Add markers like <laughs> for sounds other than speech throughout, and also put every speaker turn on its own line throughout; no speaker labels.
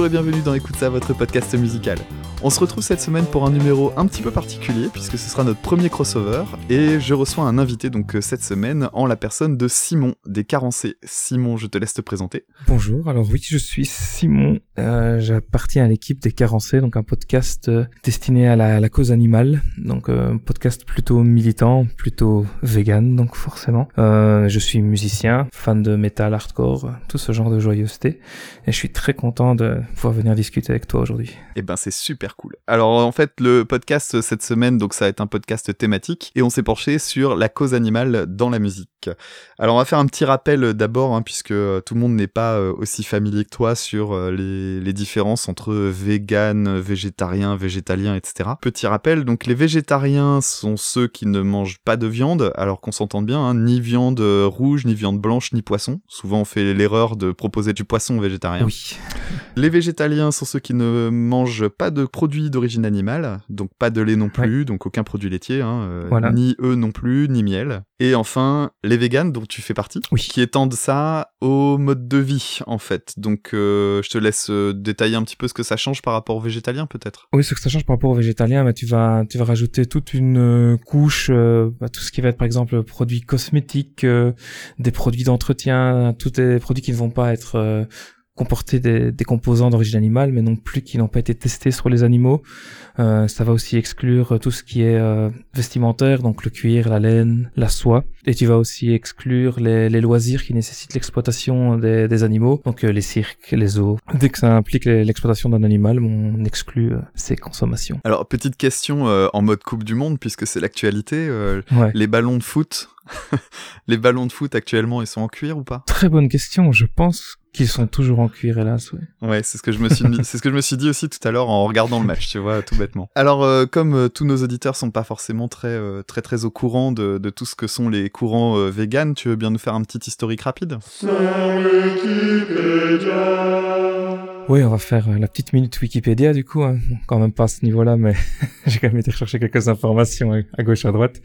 Bonjour et bienvenue dans Écoute ça, votre podcast musical. On se retrouve cette semaine pour un numéro un petit peu particulier puisque ce sera notre premier crossover et je reçois un invité donc euh, cette semaine en la personne de Simon des Carencés. Simon, je te laisse te présenter.
Bonjour, alors oui, je suis Simon, euh, j'appartiens à l'équipe des Carencés, donc un podcast euh, destiné à la, cause animale, donc un podcast plutôt militant, plutôt vegan donc forcément. je suis musicien, fan de metal, hardcore, tout ce genre de joyeuseté et je suis très content de pouvoir venir discuter avec toi aujourd'hui.
Eh ben c'est super cool. Alors en fait le podcast cette semaine donc ça va être un podcast thématique et on s'est penché sur la cause animale dans la musique. Alors on va faire un petit rappel d'abord hein, puisque euh, tout le monde n'est pas euh, aussi familier que toi sur euh, les, les différences entre vegan, végétarien, végétalien, etc. Petit rappel donc les végétariens sont ceux qui ne mangent pas de viande alors qu'on s'entende bien hein, ni viande rouge ni viande blanche ni poisson. Souvent on fait l'erreur de proposer du poisson végétarien.
Oui.
Les végétaliens sont ceux qui ne mangent pas de produits d'origine animale, donc pas de lait non plus, donc aucun produit laitier, hein, euh, ni eux non plus, ni miel. Et enfin, les véganes, dont tu fais partie, qui étendent ça au mode de vie, en fait. Donc, euh, je te laisse euh, détailler un petit peu ce que ça change par rapport aux végétaliens, peut-être.
Oui, ce que ça change par rapport aux végétaliens, tu vas, tu vas rajouter toute une couche, bah, tout ce qui va être, par exemple, produits cosmétiques, des produits d'entretien, tous les produits qui ne vont pas être comporter des, des composants d'origine animale, mais non plus qui n'ont pas été testés sur les animaux. Euh, ça va aussi exclure tout ce qui est euh, vestimentaire, donc le cuir, la laine, la soie. Et tu vas aussi exclure les, les loisirs qui nécessitent l'exploitation des, des, animaux, donc euh, les cirques, les zoos. Dès que ça implique l'exploitation d'un animal, on exclut euh, ces consommations.
Alors, petite question en mode Coupe du Monde, puisque c'est l'actualité. Les ballons de foot, <laughs> les ballons de foot actuellement, ils sont en cuir ou pas?
Très bonne question. Je pense qu'ils sont toujours en cuir, hélas, ouais.
Ouais, c'est ce que je me suis dit, <laughs> c'est ce que je me suis dit aussi tout à l'heure en regardant le match, tu vois, tout bêtement. Alors, euh, comme euh, tous nos auditeurs sont pas forcément très, euh, très, très au courant de, de, tout ce que sont les courants véganes, tu veux bien nous faire un petit historique rapide?
Oui, on va faire euh, la petite minute Wikipédia du coup, hein. quand même pas à ce niveau-là, mais <laughs> j'ai quand même été chercher quelques informations à gauche à droite.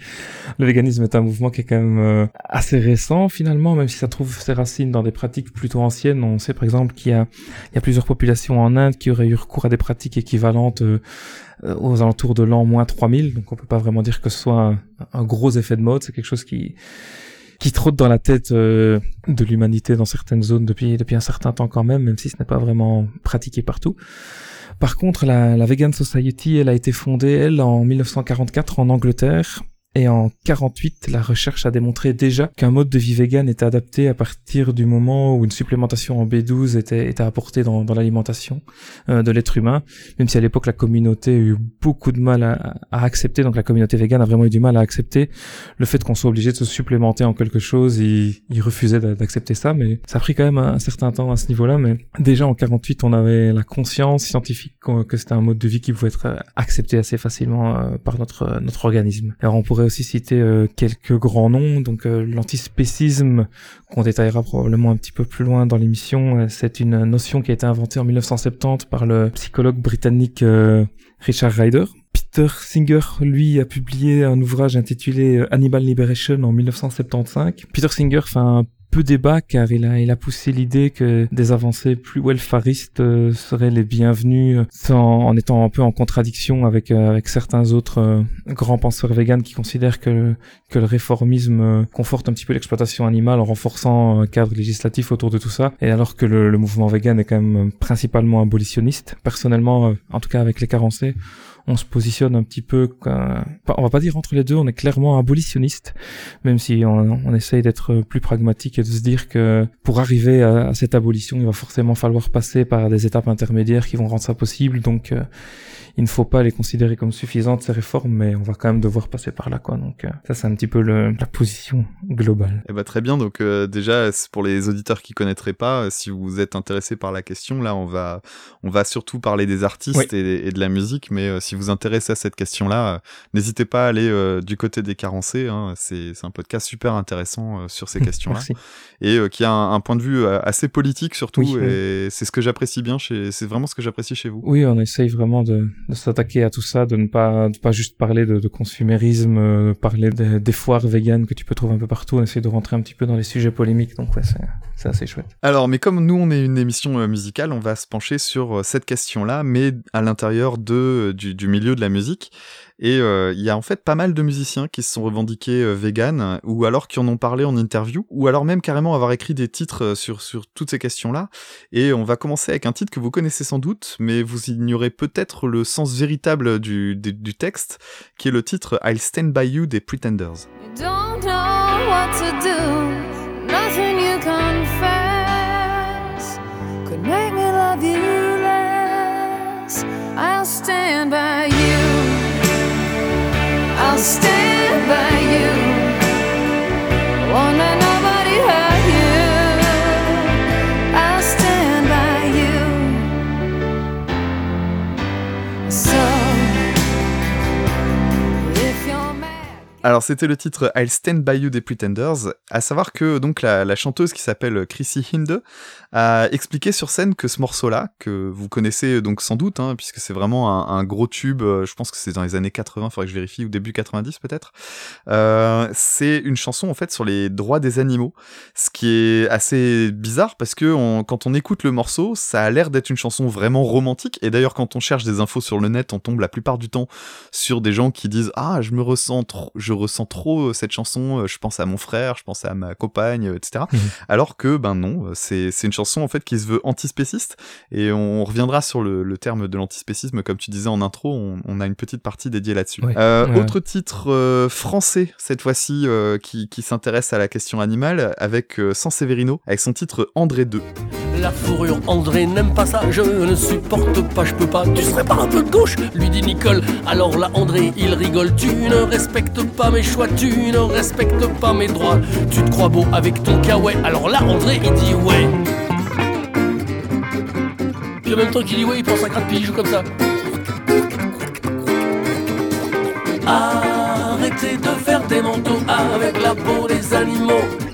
Le véganisme est un mouvement qui est quand même euh, assez récent finalement, même si ça trouve ses racines dans des pratiques plutôt anciennes. On sait par exemple qu'il y a, plusieurs populations en Inde qui auraient eu recours à des pratiques équivalentes euh, aux alentours de l'an moins 3000, donc on peut pas vraiment dire que ce soit un gros effet de mode, c'est quelque chose qui qui trotte dans la tête euh, de l'humanité dans certaines zones depuis depuis un certain temps quand même, même si ce n'est pas vraiment pratiqué partout. Par contre, la, la Vegan Society, elle a été fondée, elle, en 1944 en Angleterre, et en 48, la recherche a démontré déjà qu'un mode de vie vegan était adapté à partir du moment où une supplémentation en B12 était, était apportée dans, dans l'alimentation euh, de l'être humain, même si à l'époque la communauté a eu beaucoup de mal à, à, accepter, donc la communauté vegan a vraiment eu du mal à accepter le fait qu'on soit obligé de se supplémenter en quelque chose, ils, ils refusaient d'accepter ça, mais ça a pris quand même un, certain temps à ce niveau-là, mais déjà en 48, on avait la conscience scientifique que c'était un mode de vie qui pouvait être accepté assez facilement euh, par notre, notre organisme. Alors on pourrait aussi citer euh, quelques grands noms. Donc euh, l'antispécisme, qu'on détaillera probablement un petit peu plus loin dans l'émission, euh, c'est une notion qui a été inventée en 1970 par le psychologue britannique Richard Ryder. Peter Singer, lui, a publié un ouvrage intitulé Animal Liberation en 1975. Peter Singer fait un peu débat car il a, il a poussé l'idée que des avancées plus welfaristes euh, seraient les bienvenues sans, en étant un peu en contradiction avec, euh, avec certains autres euh, grands penseurs véganes qui considèrent que, que le réformisme conforte un petit peu l'exploitation animale en renforçant un cadre législatif autour de tout ça et alors que le, le mouvement vegan est quand même principalement abolitionniste. Personnellement, en tout cas avec les carencés, on se positionne un petit peu, on va pas dire entre les deux, on est clairement abolitionniste, même si on, essaye d'être plus pragmatique et de se dire que pour arriver à, cette abolition, il va forcément falloir passer par des étapes intermédiaires qui vont rendre ça possible. Donc euh, il ne faut pas les considérer comme suffisantes ces réformes, mais on va quand même devoir passer par là, quoi. Donc euh, ça, c'est un petit peu le, la position globale.
Eh ben très bien. Donc euh, déjà, pour les auditeurs qui connaîtraient pas, euh, si vous êtes intéressé par la question, là, on va on va surtout parler des artistes et, et, de la musique, mais si vous intéressez à cette question-là, n'hésitez pas à aller du côté des carencés. Hein. C'est un podcast super intéressant sur ces <laughs> questions-là et qui a un, point de vue assez politique surtout. et c'est ce que j'apprécie bien. Chez... C'est vraiment ce que j'apprécie chez vous.
Oui, on essaye vraiment de, de s'attaquer à tout ça, de ne pas, de pas juste parler de, de consumérisme, de parler des foires véganes que tu peux trouver un peu partout. On essaie de rentrer un petit peu dans les sujets polémiques. Donc ouais, c'est assez chouette.
Alors, mais comme nous, on est une émission musicale, on va se pencher sur cette question-là, mais à l'intérieur de du milieu de la musique. Et euh, il y a en fait pas mal de musiciens qui se sont revendiqués euh, vegan, ou alors qui en ont parlé en interview, ou alors même carrément avoir écrit des titres euh, sur, sur toutes ces questions-là. Et on va commencer avec un titre que vous connaissez sans doute, mais vous ignorez peut-être le sens véritable du, du, du, texte, qui est le titre I'll Stand By You des Pretenders. Alors c'était le titre I'll Stand By You des Pretenders, à savoir que donc la, la chanteuse qui s'appelle Chrissy Hinde a expliqué sur scène que ce morceau-là, que vous connaissez donc sans doute, hein, puisque c'est vraiment un, un, gros tube, euh, je pense que c'est dans les années 80, faudrait que je vérifie, ou début 90 peut-être, euh, c'est une chanson en fait sur les droits des animaux, ce qui est assez bizarre parce que on, quand on écoute le morceau, ça a l'air d'être une chanson vraiment romantique, et d'ailleurs quand on cherche des infos sur le net, on tombe la plupart du temps sur des gens qui disent ah je me ressens trop, je ressens trop euh, cette chanson, euh, je pense à mon frère, je pense à ma compagne, euh, etc. Mhm. Alors que, ben non, c'est une chanson en fait qui se veut antispéciste, et on reviendra sur le, le terme de l'antispécisme, comme tu disais en intro, on, on, a une petite partie dédiée là-dessus. Autre titre français, cette fois-ci, qui, qui s'intéresse à la question animale, avec Sanseverino, avec son titre André 2. La fourrure, André n'aime pas ça, je ne supporte pas, je peux pas, tu serais pas un peu de gauche lui dit Nicole. Alors là, André, il rigole, tu ne respectes pas mes choix, tu ne respectes pas mes droits. Tu te crois beau avec ton kawaii. Alors là, André, il dit ouais. Puis en même temps qu'il dit ouais, il pense à gratte joue comme ça. Arrêtez de faire des manteaux avec la peau des animaux.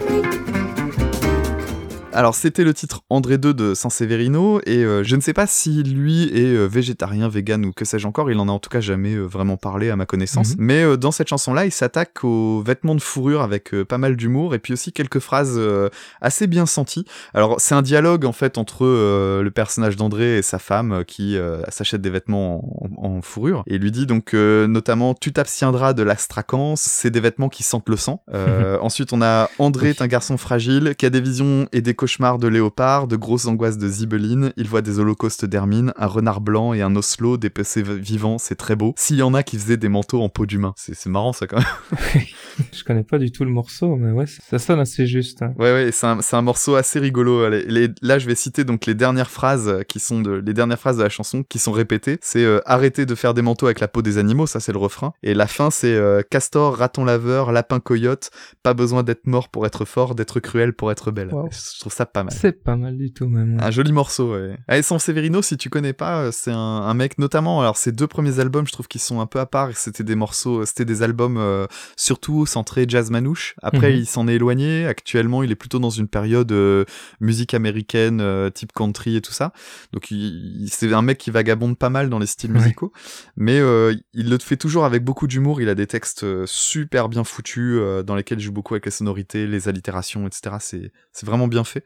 Alors c'était le titre André II de San-Severino et euh, je ne sais pas si lui est euh, végétarien, vegan ou que sais-je encore, il en a en tout cas jamais euh, vraiment parlé à ma connaissance. Mhm. Mais dans cette chanson-là, il s'attaque aux vêtements de fourrure avec pas mal d'humour et puis aussi quelques phrases assez bien senties. Alors c'est un dialogue en fait entre le personnage d'André et sa femme qui s'achète des vêtements en, fourrure et lui dit donc notamment tu t'abstiendras de l'astracance, c'est des vêtements qui sentent le sang. <laughs> ensuite on a André est un garçon fragile qui a des visions et des cauchemars de léopard, de grosses angoisses de zibeline, il voit des holocaustes d'hermine, un renard blanc et un oslo, des PC vivants, c'est très beau. S'il y en a qui faisaient des manteaux en peau d'humain, c'est marrant ça quand même. <laughs>
je connais pas du tout le morceau, mais ouais, ça sonne assez juste. Hein.
Ouais, ouais, c'est un, un, morceau assez rigolo. là, je vais citer donc les dernières phrases qui sont de, les dernières phrases de la chanson qui sont répétées. C'est euh, arrêter de faire des manteaux avec la peau des animaux, ça c'est le refrain. Et la fin, c'est euh, castor, raton laveur, lapin coyote, pas besoin d'être mort pour être fort, d'être cruel pour être belle ça pas mal.
C'est pas mal du tout même.
Un joli morceau, ouais. Severino, si tu connais pas, euh, c'est un, mec notamment. Alors ses deux premiers albums, je trouve qu'ils sont un peu à part. C'était des morceaux, euh, c'était des albums euh, surtout centrés jazz manouche. Après, mhm. il s'en est éloigné. Actuellement, il est plutôt dans une période musique américaine, type country et tout ça. Donc, il, c'est un mec qui vagabonde pas mal dans les styles musicaux, mais il le fait toujours avec beaucoup d'humour. Il a des textes super bien foutus dans lesquels il joue beaucoup avec les sonorités, les allitérations, etc. C'est vraiment bien fait.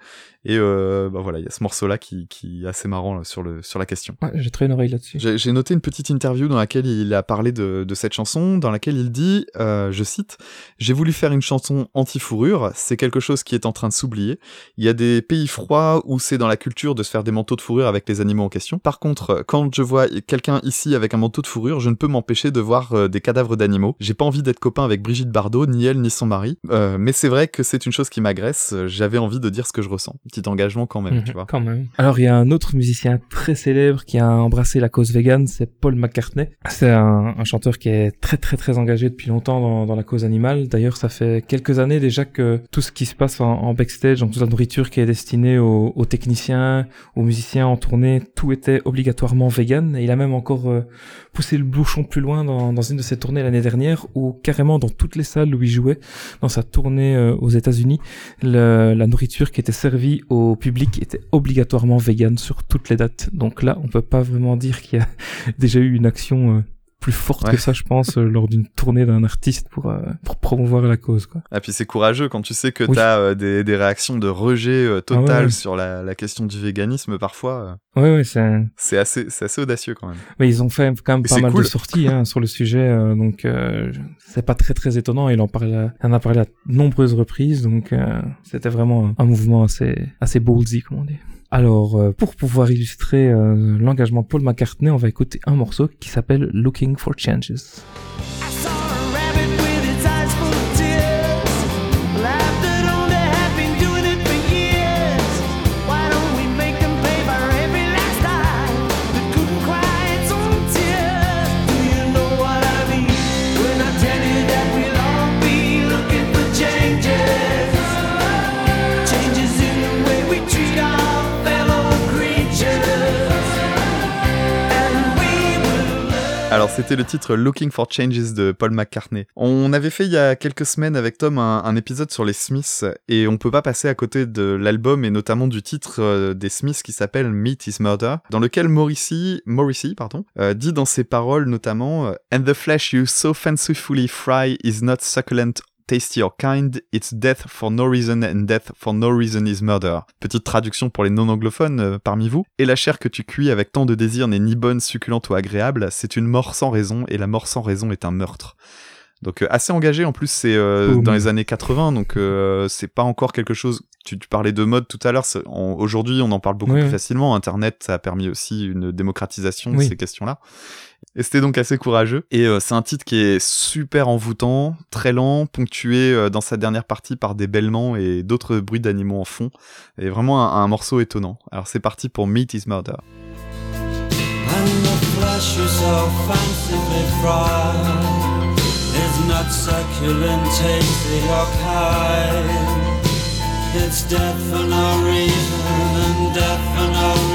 Et euh, bah voilà, il y a ce morceau-là qui, qui est assez marrant sur, le, sur la question.
Ouais, j'ai très une oreille là-dessus.
J'ai noté une petite interview dans laquelle il a parlé de, de cette chanson, dans laquelle il dit, euh, je cite, J'ai voulu faire une chanson anti-fourrure, c'est quelque chose qui est en train de s'oublier. Il y a des pays froids où c'est dans la culture de se faire des manteaux de fourrure avec les animaux en question. Par contre, quand je vois quelqu'un ici avec un manteau de fourrure, je ne peux m'empêcher de voir euh, des cadavres d'animaux. J'ai pas envie d'être copain avec Brigitte Bardot, ni elle, ni son mari. Euh, mais c'est vrai que c'est une chose qui m'agresse. J'avais envie de dire ce que je ressens. Petit engagement quand même,
Mhm,
tu vois.
Quand même. Alors il y a un autre musicien très célèbre qui a embrassé la cause vegan, c'est Paul McCartney. C'est un, un chanteur qui est très très très engagé depuis longtemps dans, dans la cause animale. D'ailleurs, ça fait quelques années déjà que tout ce qui se passe en, en backstage, donc toute la nourriture qui est destinée aux, aux techniciens, aux musiciens en tournée, tout était obligatoirement vegan. Et il a même encore euh, poussé le bouchon plus loin dans, dans une de ses tournées l'année dernière, où carrément dans toutes les salles où il jouait, dans sa tournée euh, aux États-Unis, la nourriture qui était servie au public était obligatoirement vegan sur toutes les dates. Donc là, on peut pas vraiment dire qu'il y a <laughs> déjà eu une action euh, plus forte
Ouais.
que ça, je pense, euh, lors d'une tournée d'un artiste pour, euh, pour promouvoir la cause. Quoi.
Ah puis c'est courageux quand tu sais que
Oui.
t'as euh, des, des réactions de rejet euh, total
Ah ouais, ouais.
sur la, la question du véganisme parfois.
Ouais, ouais, c'est.
c'est assez, c'est assez audacieux quand même.
Mais ils ont fait quand même
Et
pas mal
cool.
de sorties hein, sur le sujet, euh, donc c'est pas très très étonnant. Il en parle, il en a parlé à de nombreuses reprises, donc c'était vraiment un, un mouvement assez assez ballsy, comme on dit. Alors, euh, pour pouvoir illustrer euh, l'engagement Paul McCartney, on va écouter un morceau qui s'appelle Looking for Changes.
C'était le titre Looking for Changes de Paul McCartney. On avait fait il y a quelques semaines avec Tom un, épisode sur les Smiths et on peut pas passer à côté de l'album et notamment du titre euh, des Smiths qui s'appelle Meat is Murder, dans lequel Morrissey, Morrissey pardon, euh, dit dans ses paroles notamment euh, And the flesh you so fancifully fry is not succulent tasty or kind, it's death for no reason and death for no reason is murder. Petite traduction pour les non-anglophones euh, parmi vous. Et la chair que tu cuis avec tant de désir n'est ni bonne, succulente ou agréable, c'est une mort sans raison, et la mort sans raison est un meurtre. Donc euh, assez engagé, en plus c'est euh, dans les années 80, donc euh, c'est pas encore quelque chose... Tu, tu parlais de mode tout à l'heure, aujourd'hui on en parle beaucoup
Oui,
plus
oui.
facilement, Internet ça a permis aussi une démocratisation de ces questions-là. Et c'était donc assez courageux. Et euh, c'est un titre qui est super envoûtant, très lent, ponctué euh, dans sa dernière partie par des bêlements et d'autres bruits d'animaux en fond. Et vraiment un, un morceau étonnant. Alors c'est parti pour Meat is Murder.
And the flesh you so fancifully fried is not succulent, tasty or kind. It's death for no reason, and death for no reason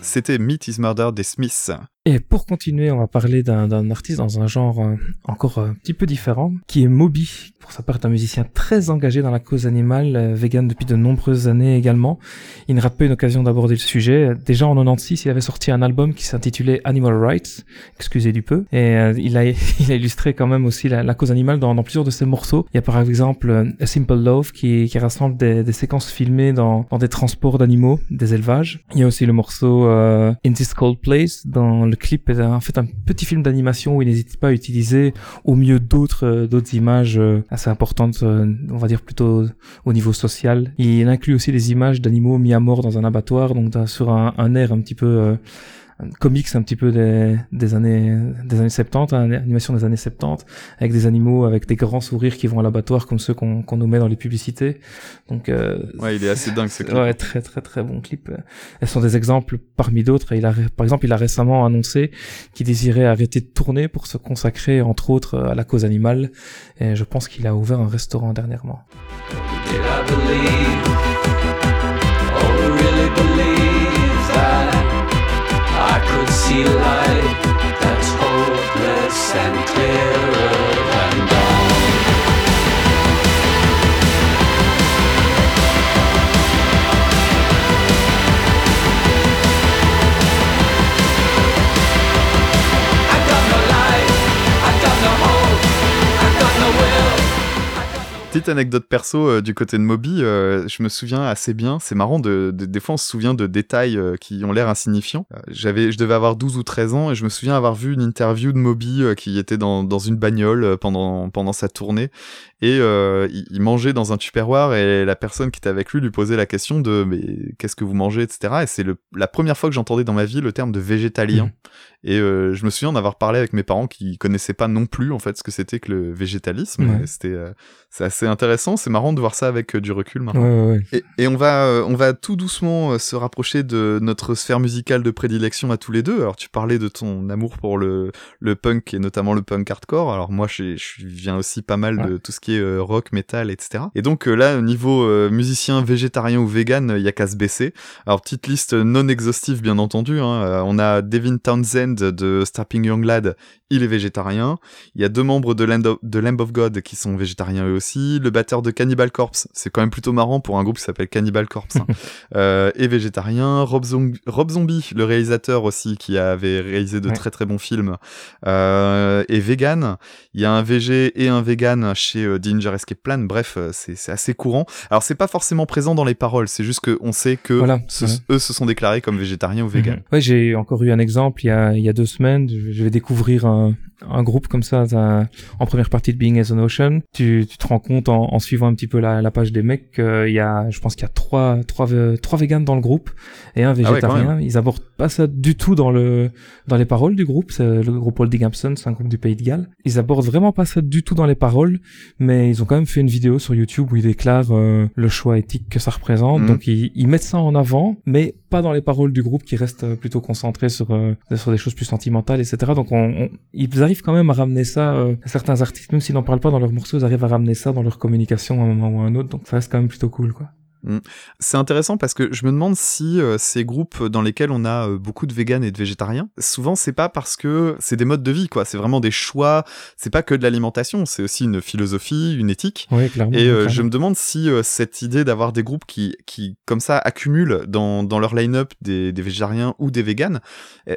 C'était Meat is Murder des Smiths.
Et pour continuer, on va parler d'un artiste dans un genre euh, encore un petit peu différent, qui est Moby. Pour sa part, est un musicien très engagé dans la cause animale, euh, vegan depuis de nombreuses années également. Il n'a pas eu l'occasion d'aborder le sujet. Déjà en 96, il avait sorti un album qui s'intitulait Animal Rights, excusez du peu, et euh, il, a, <laughs> il a illustré quand même aussi la, la cause animale dans, dans plusieurs de ses morceaux. Il y a par exemple A Simple Love qui, qui rassemble des, des séquences filmées dans, dans des transports d'animaux, des élevages. Il y a aussi le morceau euh, In This Cold Place dans le clip est en fait un petit film d'animation où il n'hésite pas à utiliser au mieux d'autres euh, images euh, assez importantes, euh, on va dire plutôt au niveau social. Il inclut aussi des images d'animaux mis à mort dans un abattoir, donc sur un, un air un petit peu comics un petit peu des, des années des années 70, hein, animation des années 70, avec des animaux avec des grands sourires qui vont à l'abattoir comme ceux qu'on qu'on nous met dans les publicités. Donc euh,
Ouais, il est assez dingue ce clip.
Ouais, très très très bon clip. Elles sont des exemples parmi d'autres. Il a, par exemple, il a récemment annoncé qu'il désirait arrêter de tourner pour se consacrer, entre autres, à la cause animale. Et je pense qu'il a ouvert un restaurant dernièrement.
Did I see light that's hopeless and clearer
Petite anecdote perso euh, du côté de Moby, euh, je me souviens assez bien, c'est marrant, de, de- des fois on se souvient de détails euh, qui ont l'air insignifiants. J'avais, je devais avoir 12 ou 13 ans et je me souviens avoir vu une interview de Moby qui était dans, dans une bagnole pendant, pendant sa tournée et euh, il, il mangeait dans un tupperware et la personne qui était avec lui lui posait la question de mais qu'est-ce que vous mangez, etc. Et c'est le- la première fois que j'entendais dans ma vie le terme de végétalien.
Mhm.
Et euh, je me souviens d'avoir parlé avec mes parents qui connaissaient pas non plus en fait ce que c'était que le végétalisme. C'était euh, c'est assez intéressant, c'est marrant de voir ça avec du recul maintenant.
ouais, ouais.
Et, et on va on va tout doucement se rapprocher de notre sphère musicale de prédilection à tous les deux. Alors tu parlais de ton amour pour le le punk et notamment le punk hardcore. Alors moi je je viens aussi pas mal de tout ce qui est euh, rock, metal, etc. Et donc euh, là au niveau euh, musicien végétarien ou vegan, il y a qu'à se baisser. Alors petite liste non exhaustive bien entendu. Hein. On a Devin Townsend de Strapping Young Lad, il est végétarien. Il y a deux membres de Land of, de Lamb of God qui sont végétariens eux aussi. Le batteur de Cannibal Corpse, c'est quand même plutôt marrant pour un groupe qui s'appelle Cannibal Corpse, hein, <laughs> euh, est végétarien. Rob, Zombi- Rob Zombie, le réalisateur aussi, qui avait réalisé de
Ouais.
très très bons films, euh, est vegan. Il y a un VG et un vegan chez euh, Danger Escape Plan. Bref, euh, c'est assez courant. Alors c'est pas forcément présent dans les paroles, c'est juste qu'on sait que
Voilà,
ce-
ouais.
eux se sont déclarés comme végétariens ou vegan.
Mhm. Ouais, j'ai encore eu un exemple il y a, il y a deux semaines. Je vais découvrir un, un groupe comme ça en première partie de Being as an Ocean. Tu, tu te rends compte en, en suivant un petit peu la, la page des mecs qu'il y a, je pense qu'il y a trois, trois, trois véganes dans le groupe et un
Ah ouais,
végétarien. Ils abordent pas ça du tout dans le dans les paroles du groupe. C'est le groupe Holding Absent, c'est un groupe du Pays de Galles. Ils abordent vraiment pas ça du tout dans les paroles, mais ils ont quand même fait une vidéo sur YouTube où ils déclarent euh, le choix éthique que ça représente.
Mhm.
Donc ils, ils mettent ça en avant, mais pas dans les paroles du groupe qui restent euh, plutôt concentrés sur euh, sur des choses plus sentimentales, etc. Donc on, on- ils arrivent quand même à ramener ça. euh, certains artistes, même s'ils n'en parlent pas dans leurs morceaux, ils arrivent à ramener ça dans leur communication à un moment ou à un autre. Donc ça reste quand même plutôt cool, quoi.
C'est intéressant parce que je me demande si euh, ces groupes dans lesquels on a euh, beaucoup de véganes et de végétariens, souvent c'est pas parce que c'est des modes de vie, quoi. C'est vraiment des choix. C'est pas que de l'alimentation, c'est aussi une philosophie, une éthique.
Clairement.
Et euh,
clairement.
je me demande si cette idée d'avoir des groupes qui, qui comme ça, accumulent dans, dans leur line-up des, des végétariens ou des véganes,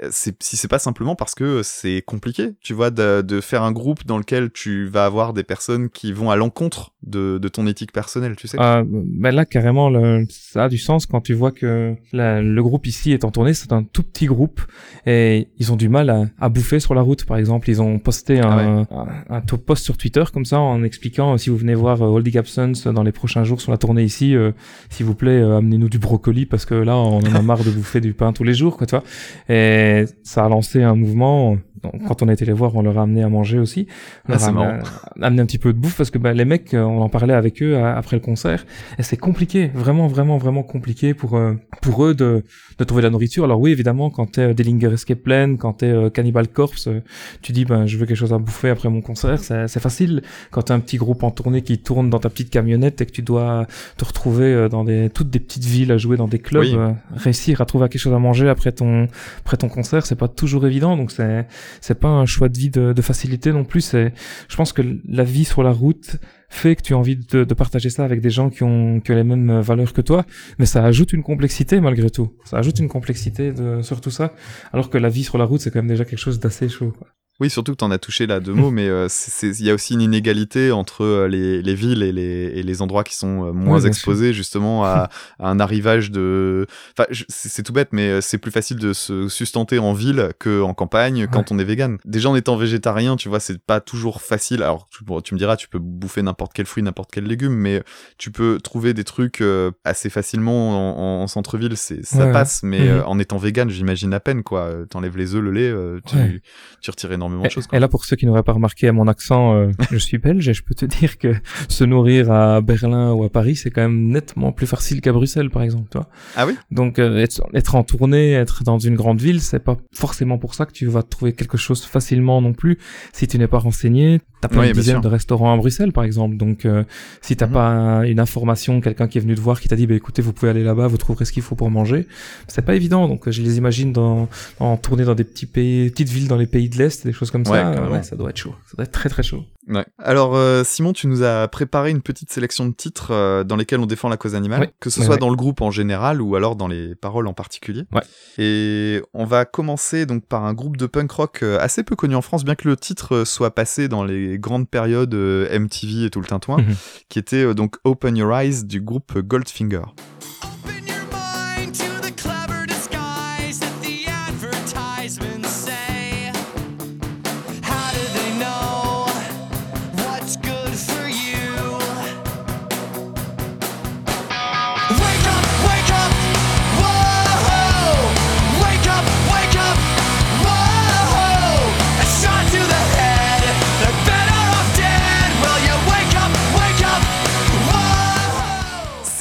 c'est, si c'est pas simplement parce que c'est compliqué, tu vois, de, de faire un groupe dans lequel tu vas avoir des personnes qui vont à l'encontre de, de ton éthique personnelle, tu sais.
Euh, ben là, carrément, le, ça a du sens quand tu vois que la- le groupe ici est en tournée, c'est un tout petit groupe et ils ont du mal à, à bouffer sur la route, par exemple. Ils ont posté un,
Ah
un, un top post sur Twitter comme ça en expliquant euh, si vous venez voir euh, Holding Absence dans les prochains jours sur la tournée ici, euh, s'il vous plaît, euh, amenez-nous du brocoli parce que là, on en a marre de bouffer du pain tous les jours, quoi, tu vois. Et ça a lancé un mouvement. Donc, Quand on a été les voir, on leur a amené à manger aussi. On
Ah,
leur
c'est
a
marrant.
amené, amené un petit peu de bouffe parce que ben, les mecs, euh, on en parlait avec eux euh, après le concert et c'est compliqué, vraiment, vraiment, vraiment compliqué pour euh, pour eux de, de trouver la nourriture. Alors oui, évidemment, quand t'es euh, Dillinger Escape Plan, quand t'es euh, Cannibal Corpse, euh, tu dis ben je veux quelque chose à bouffer après mon concert, c'est c'est facile. Quand t'as un petit groupe en tournée qui tourne dans ta petite camionnette et que tu dois te retrouver euh, dans des toutes des petites villes à jouer dans des clubs,
Oui.
réussir à trouver quelque chose à manger après ton après ton concert, c'est pas toujours évident. Donc c'est c'est pas un choix de vie de, de facilité non plus. C'est je pense que la vie sur la route fait que tu as envie de, partager ça avec des gens qui ont, qui les mêmes euh, valeurs que toi, mais ça ajoute une complexité malgré tout. Ça ajoute une complexité de, sur tout ça, alors que la vie sur la route, c'est quand même déjà quelque chose d'assez chaud.
Oui, surtout que t'en as touché là deux mots, mais euh, il y a aussi une inégalité entre euh, les, les villes et les, et les endroits qui sont euh, moins
Oui,
exposés justement à, <laughs> à un arrivage de. Enfin, c'est tout bête, mais c'est plus facile de se sustenter en ville que en campagne quand on est vegan. Déjà en étant végétarien, tu vois, c'est pas toujours facile. Alors, tu, bon, tu me diras, tu peux bouffer n'importe quel fruit, n'importe quel légume, mais tu peux trouver des trucs assez facilement en, en centre-ville, ça
Ouais,
passe. Mais
Mhm.
en étant vegan, j'imagine à peine quoi. T'enlèves les œufs, le lait, tu, tu retires énormément de
Et,
choses. Quoi.
et là, pour ceux qui n'auraient pas remarqué à mon accent, euh, <laughs> je suis belge et je peux te dire que se nourrir à Berlin ou à Paris, c'est quand même nettement plus facile qu'à Bruxelles, par exemple. Tu vois
Ah oui?
Donc euh, être, être en tournée, être dans une grande ville, c'est pas forcément pour ça que tu vas trouver quelque chose facilement non plus. Si tu n'es pas renseigné, t'as pas
Oui,
une dizaine
sûr.
de restaurants à Bruxelles, par exemple. Donc euh, si t'as
Mhm.
pas une information, quelqu'un qui est venu te voir, qui t'a dit, bah écoutez, vous pouvez aller là-bas, vous trouverez ce qu'il faut pour manger, c'est pas évident. Donc je les imagine dans, en tournée dans des petits pays, petites villes dans les pays de l'est, quelque chose comme ça, euh, ouais, ça doit être chaud. Ça doit être très très chaud.
Ouais. Alors euh, Simon, tu nous as préparé une petite sélection de titres euh, dans lesquels on défend la cause animale, que ce soit dans le groupe en général ou alors dans les paroles en particulier. Et on va commencer donc par un groupe de punk rock assez peu connu en France, bien que le titre soit passé dans les grandes périodes MTV et tout le tintouin,
Mhm.
qui était donc Open Your Eyes du groupe Goldfinger.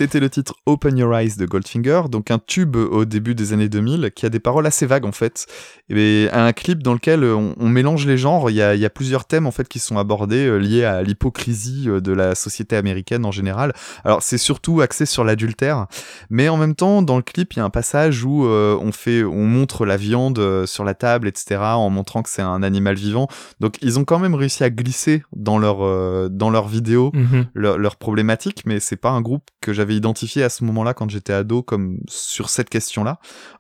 C'était le titre Open Your Eyes de Goldfinger, donc un tube au début des années 2000 qui a des paroles assez vagues en fait, et un clip dans lequel on, on mélange les genres. Il y, a, il y a plusieurs thèmes en fait qui sont abordés euh, liés à l'hypocrisie euh, de la société américaine en général. Alors c'est surtout axé sur l'adultère, mais en même temps dans le clip il y a un passage où euh, on fait, on montre la viande sur la table, etc. en montrant que c'est un animal vivant. Donc ils ont quand même réussi à glisser dans leur euh, dans leur vidéo
Mhm.
leur, leur problématique, mais c'est pas un groupe que j'avais identifié à ce moment-là quand j'étais ado comme sur cette question-là.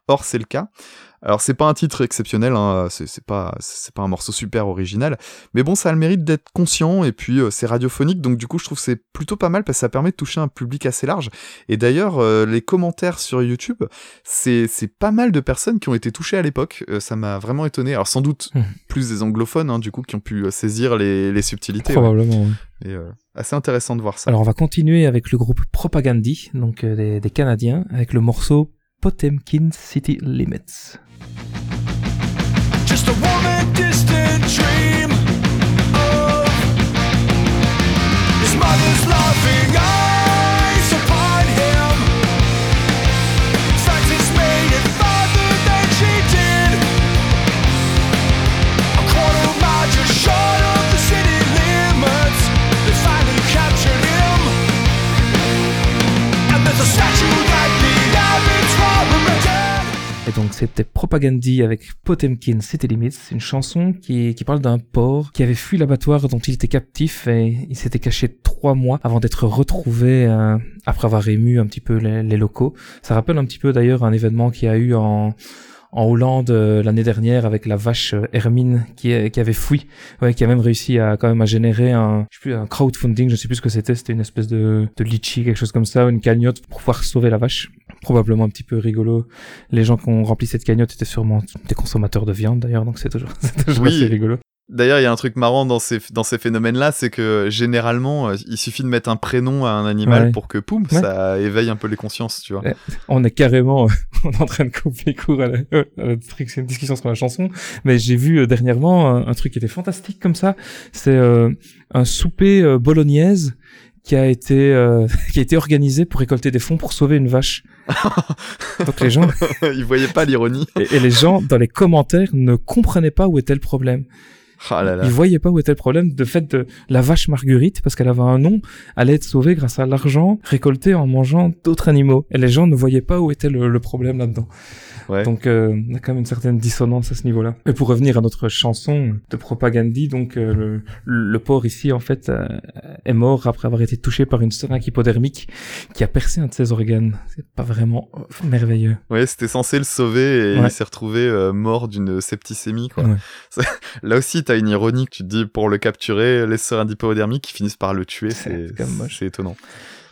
Or, c'est le cas. Alors, c'est pas un titre exceptionnel, hein, c'est pas, un morceau super original, mais bon, ça a le mérite d'être conscient, et puis euh, c'est radiophonique, donc du coup, je trouve que c'est plutôt pas mal parce que ça permet de toucher un public assez large. Et d'ailleurs, euh, les commentaires sur YouTube, c'est pas mal de personnes qui ont été touchées à l'époque, euh, ça m'a vraiment étonné. Alors, sans doute
Mhm.
plus des anglophones, hein, du coup, qui ont pu saisir les, les subtilités.
Probablement. ouais.
Et, euh, assez intéressant de voir ça.
Alors on va continuer avec le groupe Propagandhi, donc euh, des, des Canadiens, avec le morceau Potemkin City Limits.
Just a distant dream of his mother's
Et donc c'était Propagandhi avec Potemkin City Limits, une chanson qui, qui parle d'un porc qui avait fui l'abattoir dont il était captif et il s'était caché trois mois avant d'être retrouvé euh, après avoir ému un petit peu les, les locaux. Ça rappelle un petit peu d'ailleurs un événement qui a eu en en Hollande euh, l'année dernière avec la vache euh, Hermine qui, est- qui avait fui, ouais, qui a même réussi à quand même à générer un, je sais plus, un crowdfunding, je sais plus ce que c'était, c'était une espèce de, de litchi, quelque chose comme ça, une cagnotte pour pouvoir sauver la vache. Probablement un petit peu rigolo. Les gens qui ont rempli cette cagnotte étaient sûrement des consommateurs de viande d'ailleurs, donc c'est toujours, <laughs> c'est toujours
Oui.
assez rigolo.
D'ailleurs, il y a un truc marrant dans ces, dans ces phénomènes-là, c'est que généralement, euh, il suffit de mettre un prénom à un animal
Ouais.
pour que, poum,
Ouais.
ça éveille un peu les consciences, tu vois.
Ouais. On est carrément, <laughs> on est en train de couper court à la, à la discussion- discussion sur la chanson, mais j'ai vu euh, dernièrement un, un truc qui était fantastique comme ça. C'est euh, un souper euh, bolognaise qui a été euh, <laughs> qui a été organisé pour récolter des fonds pour sauver une vache. Donc les gens <laughs>
Ils voyaient pas l'ironie.
et, et les gens dans les commentaires ne comprenaient pas où était le problème. <laughs>
Ah là là.
Ils voyaient pas où était le problème de fait de la vache Marguerite parce qu'elle avait un nom, allait être sauvée grâce à l'argent récolté en mangeant d'autres animaux. Et les gens ne voyaient pas où était le, le problème là-dedans.
Ouais.
Donc euh, on a quand même une certaine dissonance à ce niveau-là. Et pour revenir à notre chanson de Propagandhi, donc euh, le, le porc ici en fait euh, est mort après avoir été touché par une seringue hypodermique qui a percé un de ses organes. C'est pas vraiment euh, merveilleux.
Ouais, c'était censé le sauver et
Ouais.
il s'est retrouvé mort d'une septicémie, quoi.
Ouais.
C'est- <laughs> Là aussi, t'as une ironie que tu te dis pour le capturer, les seringues hypodermiques qui finissent par le tuer, c'est étonnant.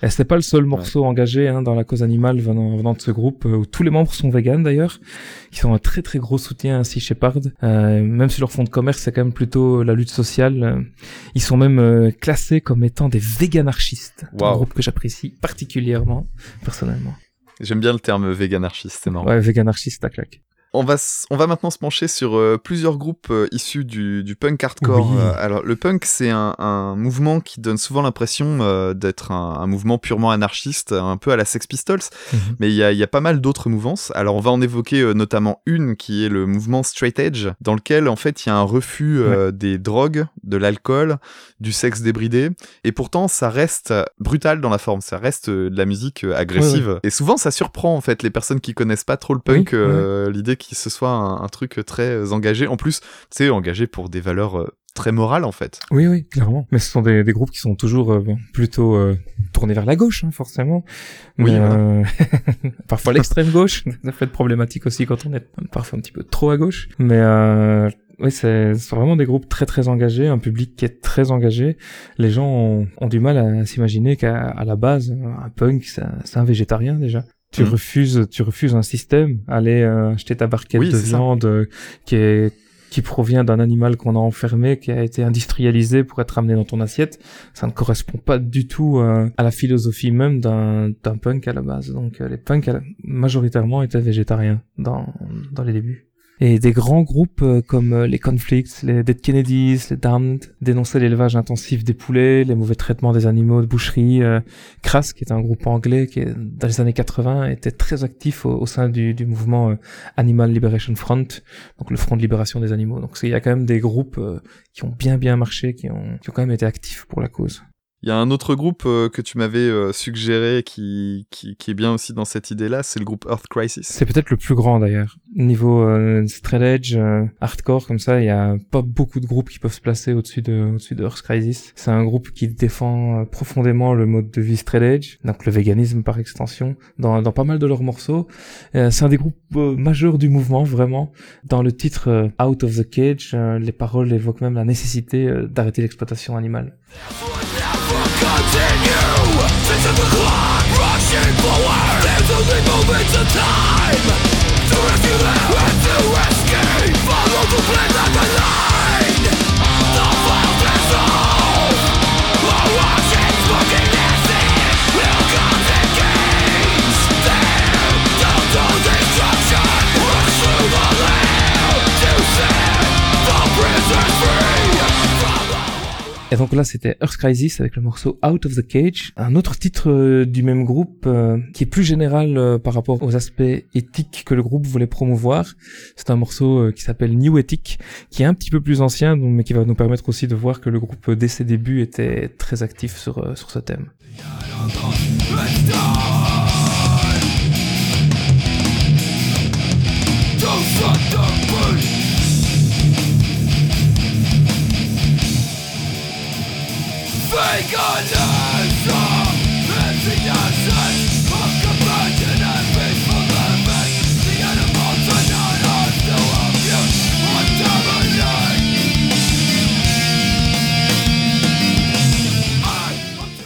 Et c'est pas le seul morceau engagé hein, dans la cause animale venant, venant de ce groupe, euh, où tous les membres sont véganes d'ailleurs, qui sont un très très gros soutien à Sea Shepherd. Euh, même si leur fond de commerce c'est quand même plutôt la lutte sociale, euh, ils sont même euh, classés comme étant des véganarchistes. Un
Waouh.
groupe que j'apprécie particulièrement, personnellement.
J'aime bien le terme véganarchiste, c'est marrant.
Ouais, véganarchiste à claque.
On va, on va maintenant se pencher sur euh, plusieurs groupes euh, issus du, du punk hardcore.
Oui.
Euh, alors, le punk, c'est un, un mouvement qui donne souvent l'impression d'être un, un mouvement purement anarchiste, un peu à la Sex Pistols,
Mhm.
mais il y a, y a pas mal d'autres mouvances. Alors, on va en évoquer notamment une qui est le mouvement Straight Edge, dans lequel, en fait, il y a un refus des drogues, de l'alcool, du sexe débridé, et pourtant, ça reste brutal dans la forme, ça reste de la musique agressive. Et souvent, ça surprend, en fait, les personnes qui connaissent pas trop le punk,
Oui,
l'idée que ce soit un, un truc très euh, engagé. En plus, tu sais, engagé pour des valeurs euh, très morales en fait.
Oui, oui, clairement. Mais ce sont des, des groupes qui sont toujours euh, plutôt euh, tournés vers la gauche, hein, forcément.
Oui, voilà. <laughs>
parfois l'extrême gauche, <laughs> ça peut être problématique aussi quand on est parfois un petit peu trop à gauche. Mais oui, c'est vraiment des groupes très très engagés, un public qui est très engagé. Les gens ont, ont du mal à s'imaginer qu'à la base, un punk, c'est un- c'est un végétarien déjà. Tu
Mhm.
refuses, tu refuses un système, aller euh, acheter ta barquette
Oui,
de viande euh, qui est qui provient d'un animal qu'on a enfermé, qui a été industrialisé pour être amené dans ton assiette, ça ne correspond pas du tout euh, à la philosophie même d'un d'un punk à la base. Donc euh, les punks la- majoritairement étaient végétariens dans dans les débuts. Et des grands groupes euh, comme euh, les Conflicts, les Dead Kennedys, les Damned dénonçaient l'élevage intensif des poulets, les mauvais traitements des animaux de boucherie. Euh, Crass, qui est un groupe anglais qui dans les années 80 était très actif au, sein du, mouvement euh, Animal Liberation Front, donc le front de libération des animaux. Donc il y a quand même des groupes euh, qui ont bien bien marché, qui ont, qui ont quand même été actifs pour la cause.
Il y a un autre groupe euh, que tu m'avais euh, suggéré qui, qui, qui est bien aussi dans cette idée-là, c'est le groupe Earth Crisis.
C'est peut-être le plus grand d'ailleurs. Niveau euh, straight edge, euh, hardcore comme ça, il y a pas beaucoup de groupes qui peuvent se placer au-dessus de au-dessus de Earth Crisis. C'est un groupe qui défend profondément le mode de vie straight edge, donc le véganisme par extension, dans, dans pas mal de leurs morceaux. C'est un des groupes majeurs du mouvement vraiment. Dans le titre Out of the Cage, les paroles évoquent même la nécessité d'arrêter l'exploitation animale.
continue. Face the clock, rushing forward. Only moments of time. To rescue them and to escape. Follow the plan like a
Et donc là, c'était Earth Crisis avec le morceau Out of the Cage. Un autre titre euh, du même groupe euh, qui est plus général euh, par rapport aux aspects éthiques que le groupe voulait promouvoir. C'est un morceau qui s'appelle New Ethic, qui est un petit peu plus ancien, mais qui va nous permettre aussi de voir que le groupe, dès ses débuts, était très actif sur, sur ce thème. take a life.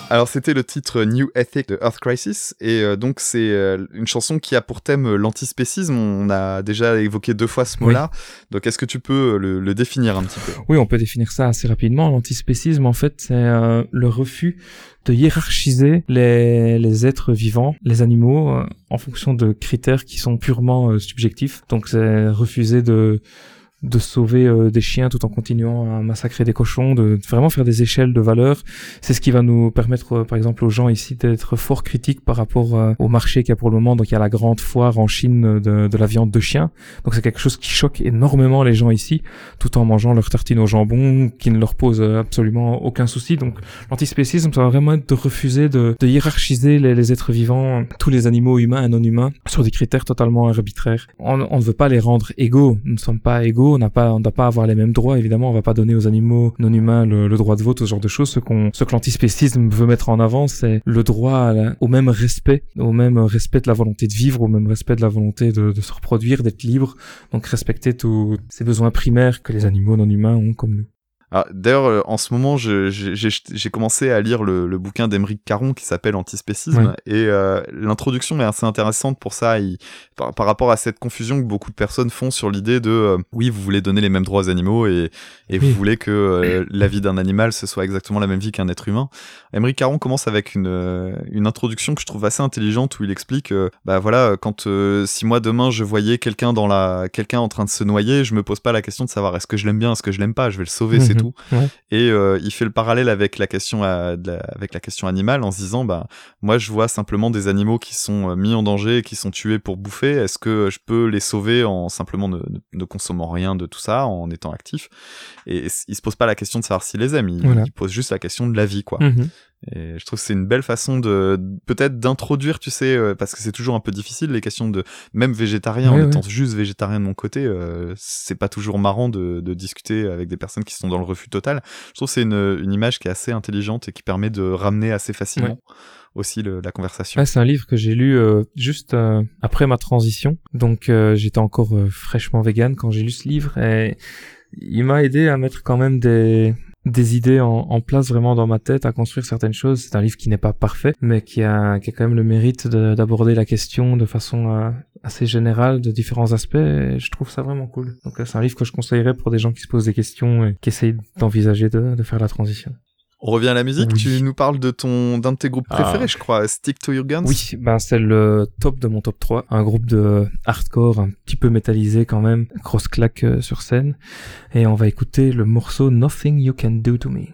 Alors c'était le titre New Ethic de Earth Crisis et euh, donc c'est euh, une chanson qui a pour thème euh, l'antispécisme. On a déjà évoqué deux fois ce mot-là. Donc est-ce que tu peux le, le définir un petit peu?
Oui, on peut définir ça assez rapidement. L'antispécisme, en fait, c'est le refus de hiérarchiser les, les êtres vivants, les animaux, en fonction de critères qui sont purement subjectifs. Donc, c'est refuser de de sauver euh, des chiens tout en continuant à massacrer des cochons, de vraiment faire des échelles de valeur. C'est ce qui va nous permettre, euh, par exemple, aux gens ici d'être fort critiques par rapport euh, au marché qu'il y a pour le moment. Donc il y a la grande foire en Chine de, de la viande de chien. Donc c'est quelque chose qui choque énormément les gens ici, tout en mangeant leur tartine au jambon, qui ne leur pose euh, absolument aucun souci. Donc l'antispécisme, ça va vraiment être de refuser de, de hiérarchiser les, les êtres vivants, tous les animaux humains et non humains, sur des critères totalement arbitraires. On, on ne veut pas les rendre égaux. Nous ne sommes pas égaux. On n'a pas, on doit pas avoir les mêmes droits. Évidemment, on va pas donner aux animaux non humains le, le droit de vote, ce genre de choses. Ce qu'on, ce que l'antispécisme veut mettre en avant, c'est le droit au même respect, au même respect de la volonté de vivre, au même respect de la volonté de, de se reproduire, d'être libre. Donc respecter tous ces besoins primaires que les animaux non humains ont comme nous.
Ah, D'ailleurs, euh, en ce moment, j'ai commencé à lire le, le bouquin d'Emeric Caron qui s'appelle Antispécisme et euh, l'introduction est assez intéressante pour ça. Il- par, par rapport à cette confusion que beaucoup de personnes font sur l'idée de euh, oui, vous voulez donner les mêmes droits aux animaux et, et vous voulez que euh, la vie d'un animal ce soit exactement la même vie qu'un être humain. Emeric Caron commence avec une, une introduction que je trouve assez intelligente où il explique bah voilà quand euh, si moi demain je voyais quelqu'un dans la quelqu'un en train de se noyer, je me pose pas la question de savoir est-ce que je l'aime bien, est-ce que je l'aime pas, je vais le sauver, c'est
Mhm.
Tout.
Ouais.
Et euh, il fait le parallèle avec la question à- de la- avec la question animale en se disant bah moi je vois simplement des animaux qui sont euh, mis en danger, qui sont tués pour bouffer. Est-ce que je peux les sauver en simplement ne, ne- ne consommant rien de tout ça, en étant actif? Et il se pose pas la question de savoir s'il les aime, il,
Voilà.
il pose juste la question de la vie quoi.
Mhm.
Et je trouve que c'est une belle façon de peut-être d'introduire, tu sais, euh, parce que c'est toujours un peu difficile les questions de même végétarien en étant juste végétarien de mon côté, euh, c'est pas toujours marrant de, de discuter avec des personnes qui sont dans le refus total. Je trouve que c'est une, une image qui est assez intelligente et qui permet de ramener assez facilement aussi le- la conversation.
Ouais, c'est un livre que j'ai lu euh, juste euh, après ma transition. Donc euh, j'étais encore euh, fraîchement vegan quand j'ai lu ce livre et il m'a aidé à mettre quand même des des idées en, place vraiment dans ma tête, à construire certaines choses. C'est un livre qui n'est pas parfait, mais qui a, qui a quand même le mérite de- d'aborder la question de façon euh, assez générale, de différents aspects. Je trouve ça vraiment cool. Donc euh, c'est un livre que je conseillerais pour des gens qui se posent des questions et qui essayent d'envisager de, de faire la transition.
On revient à la musique.
Oui.
Tu nous parles de ton d'un de tes groupes
Ah.
préférés, je crois, Stick to Your Guns.
Oui, ben c'est le top de mon top 3. Un groupe de hardcore un petit peu métallisé quand même, grosse claque euh, sur scène. Et on va écouter le morceau Nothing You Can Do To Me.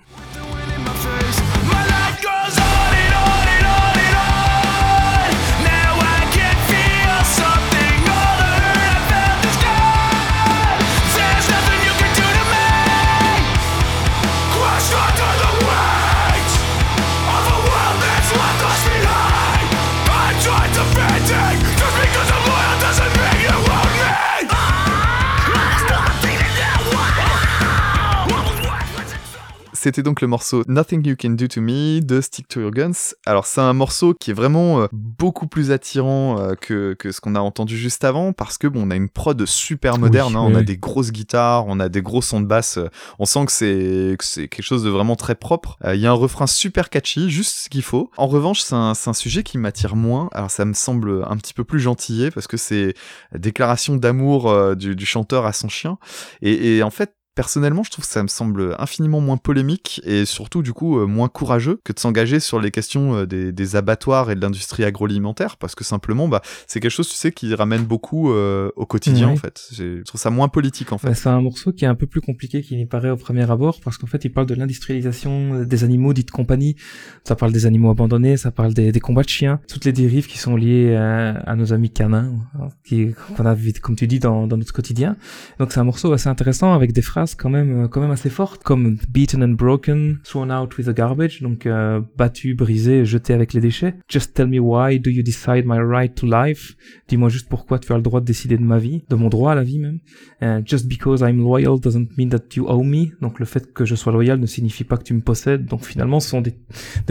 C'était donc le morceau Nothing You Can Do To Me de Stick To Your Guns. Alors c'est un morceau qui est vraiment euh, beaucoup plus attirant euh, que, que ce qu'on a entendu juste avant parce que bon on a une prod super moderne,
Oui,
hein,
oui,
on a des grosses guitares, on a des gros sons de basse, euh, on sent que c'est que c'est quelque chose de vraiment très propre. Euh, Il y a un refrain super catchy, juste ce qu'il faut. En revanche c'est un, c'est un sujet qui m'attire moins. Alors ça me semble un petit peu plus gentillé parce que c'est la déclaration d'amour du, du chanteur à son chien et, et en fait Personnellement, je trouve que ça me semble infiniment moins polémique et surtout du coup euh, moins courageux que de s'engager sur les questions euh, des, des abattoirs et de l'industrie agroalimentaire parce que simplement bah c'est quelque chose tu sais qui ramène beaucoup euh, au quotidien en fait. Je trouve ça moins politique en fait.
Ouais, c'est un morceau qui est un peu plus compliqué qu'il n'y paraît au premier abord parce qu'en fait il parle de l'industrialisation des animaux dits de compagnie. Ça parle des animaux abandonnés, ça parle des, des combats de chiens, toutes les dérives qui sont liées à, à nos amis canins, hein, qui qu'on a comme tu dis dans, dans notre quotidien. Donc c'est un morceau assez intéressant avec des phrases quand même euh, quand même assez fortes comme beaten and broken, thrown out with the garbage, donc euh, battu, brisé, jeté avec les déchets. Just tell me why do you decide my right to life? Dis-moi juste pourquoi tu as le droit de décider de ma vie, de mon droit à la vie même. Euh, just because I'm loyal doesn't mean that you owe me. Donc le fait que je sois loyal ne signifie pas que tu me possèdes. Donc finalement, ce sont des,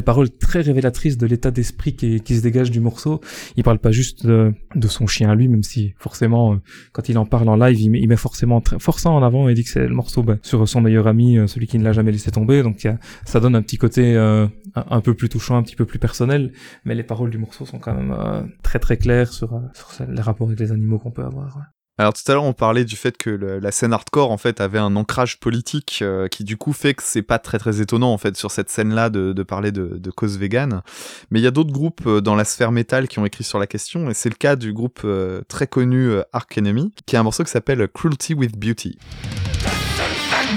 paroles très révélatrices de l'état d'esprit qui, se dégage du morceau. Il parle pas juste de, son chien à lui, même si forcément, quand il en parle en live, il met, forcément forçant en avant et dit que c'est bah, sur son meilleur ami, euh, celui qui ne l'a jamais laissé tomber. Donc ça donne un petit côté euh, un, peu plus touchant, un petit peu plus personnel. Mais les paroles du morceau sont quand même euh, très très claires sur, les rapports avec les animaux qu'on peut avoir.
Alors tout à l'heure on parlait du fait que la scène hardcore en fait avait un ancrage politique qui du coup fait que c'est pas très très étonnant en fait sur cette scène là de, parler de, cause vegan. Mais il y a d'autres groupes dans la sphère métal qui ont écrit sur la question et c'est le cas du groupe très connu Ark Enemy qui a un morceau qui s'appelle Cruelty with Beauty.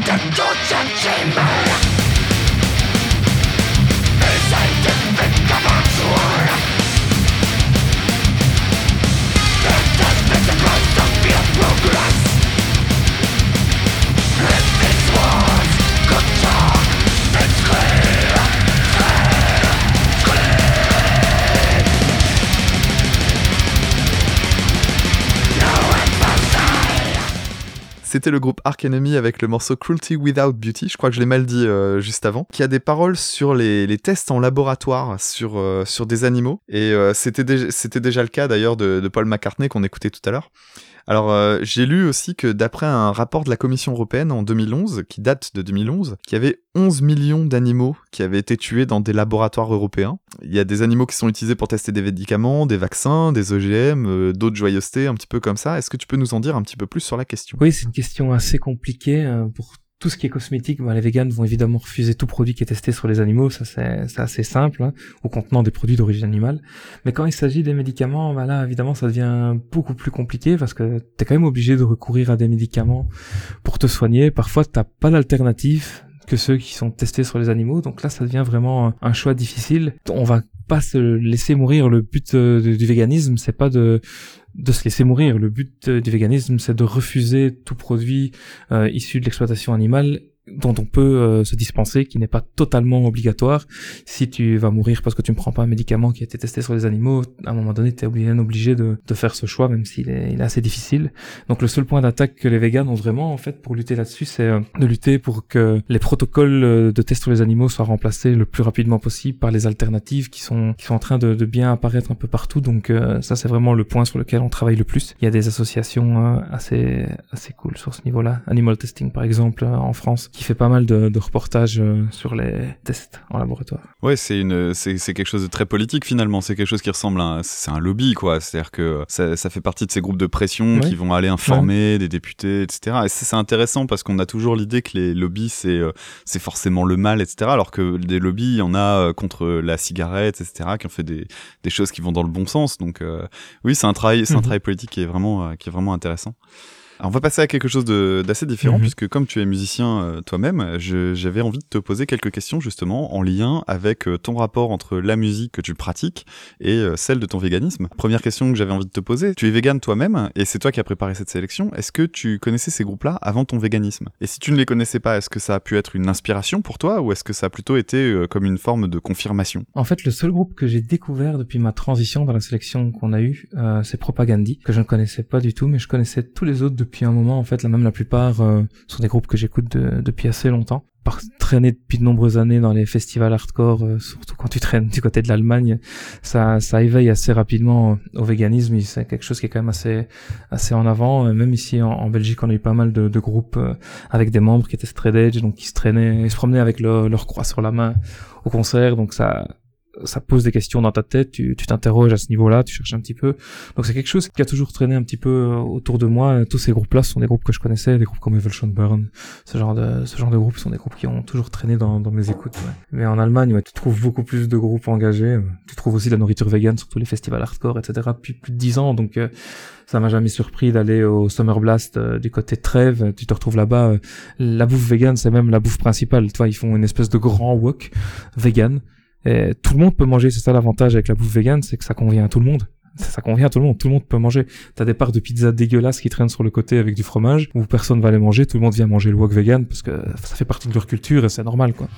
The torture chamber C'était le groupe Ark Enemy avec le morceau Cruelty Without Beauty, je crois que je l'ai mal dit euh, juste avant, qui a des paroles sur les, tests en laboratoire sur, euh, sur des animaux. Et euh, c'était c'était déjà le cas d'ailleurs de Paul McCartney qu'on écoutait tout à l'heure. Alors euh, j'ai lu aussi que d'après un rapport de la Commission européenne en 2011, qui date de 2011, qu'il y avait 11 millions d'animaux qui avaient été tués dans des laboratoires européens. Il y a des animaux qui sont utilisés pour tester des médicaments, des vaccins, des OGM, euh, d'autres joyeusetés, un petit peu comme ça. Est-ce que tu peux nous en dire un petit peu plus sur la question?
Oui, c'est une question assez compliquée. euh, pour tout ce qui est cosmétique, bah, les véganes vont évidemment refuser tout produit qui est testé sur les animaux, ça c'est assez simple, hein, ou contenant des produits d'origine animale. Mais quand il s'agit des médicaments, bah là évidemment ça devient beaucoup plus compliqué parce que t'es quand même obligé de recourir à des médicaments pour te soigner. Parfois t'as pas d'alternative que ceux qui sont testés sur les animaux, donc là ça devient vraiment un choix difficile. On va pas se laisser mourir. Le but euh, du véganisme, c'est pas de de se laisser mourir. Le but euh, du véganisme, c'est de refuser tout produit euh, issu de l'exploitation animale dont on peut euh, se dispenser, qui n'est pas totalement obligatoire. Si tu vas mourir parce que tu ne prends pas un médicament qui a été testé sur les animaux, à un moment donné, tu es bien obligé de, de faire ce choix, même s'il est, il est assez difficile. Donc le seul point d'attaque que les véganes ont vraiment, en fait, pour lutter là-dessus, c'est euh, de lutter pour que les protocoles euh, de tests sur les animaux soient remplacés le plus rapidement possible par les alternatives qui sont, qui sont en train de, de bien apparaître un peu partout. Donc euh, ça, c'est vraiment le point sur lequel on travaille le plus. Il y a des associations euh, assez, assez cool sur ce niveau-là. Animal Testing, par exemple, euh, en France, qui fait pas mal de, de reportages euh, sur les tests en laboratoire.
Ouais, c'est une, c'est, c'est quelque chose de très politique finalement. C'est quelque chose qui ressemble à, c'est un lobby quoi. C'est-à-dire que ça, ça fait partie de ces groupes de pression
Ouais.
qui vont aller informer des députés, etc. Et c'est, c'est intéressant parce qu'on a toujours l'idée que les lobbies c'est, euh, c'est forcément le mal, etc. Alors que des lobbies, il y en a euh, contre la cigarette, etc. Qui ont fait des, des choses qui vont dans le bon sens. Donc euh, oui, c'est un travail, c'est un
Mhm.
travail politique qui est vraiment, qui est vraiment intéressant. Alors, on va passer à quelque chose de- d'assez différent,
Mhm.
puisque comme tu es musicien euh, toi-même, j'avais envie de te poser quelques questions justement en lien avec euh, ton rapport entre la musique que tu pratiques et euh, celle de ton véganisme. Première question que j'avais envie de te poser, tu es vegan toi-même et c'est toi qui as préparé cette sélection. Est-ce que tu connaissais ces groupes-là avant ton véganisme? Et si tu ne les connaissais pas, est-ce que ça a pu être une inspiration pour toi ou est-ce que ça a plutôt été comme une forme de confirmation?
En fait, le seul groupe que j'ai découvert depuis ma transition dans la sélection qu'on a eue, euh, c'est Propagandhi, que je ne connaissais pas du tout, mais je connaissais tous les autres depuis un moment. En fait, là, même la plupart euh, sont des groupes que j'écoute de- depuis assez longtemps. Par traîner depuis de nombreuses années dans les festivals hardcore, euh, surtout quand tu traînes du côté de l'Allemagne, ça, ça éveille assez rapidement euh, au véganisme. C'est quelque chose qui est quand même assez, assez en avant. Euh, Même ici en, Belgique, on a eu pas mal de, de groupes euh, avec des membres qui étaient straight edge, donc qui se traînaient, ils se promenaient avec leur croix sur la main au concert. Donc ça, ça pose des questions dans ta tête, tu tu t'interroges à ce niveau-là, tu cherches un petit peu. Donc c'est quelque chose qui a toujours traîné un petit peu euh, autour de moi. Tous ces groupes-là sont des groupes que je connaissais, des groupes comme Evolution Burn, ce genre de ce genre de groupes sont des groupes qui ont toujours traîné dans, dans mes écoutes. ouais. Mais en Allemagne, ouais, tu trouves beaucoup plus de groupes engagés. Tu trouves aussi de la nourriture vegan sur tous les festivals hardcore, etc. Depuis plus de dix ans, donc euh, ça m'a jamais surpris d'aller au Summer Blast euh, du côté de Trèves. Tu te retrouves là-bas. euh, la bouffe vegan, c'est même la bouffe principale. Tu vois, ils font une espèce de grand wok vegan. Et tout le monde peut manger, c'est ça l'avantage avec la bouffe vegan, c'est que ça convient à tout le monde. Ça, ça convient à tout le monde, tout le monde peut manger. T'as des parts de pizza dégueulasses qui traînent sur le côté avec du fromage, où personne va les manger, tout le monde vient manger le wok vegan parce que ça fait partie de leur culture et c'est normal quoi.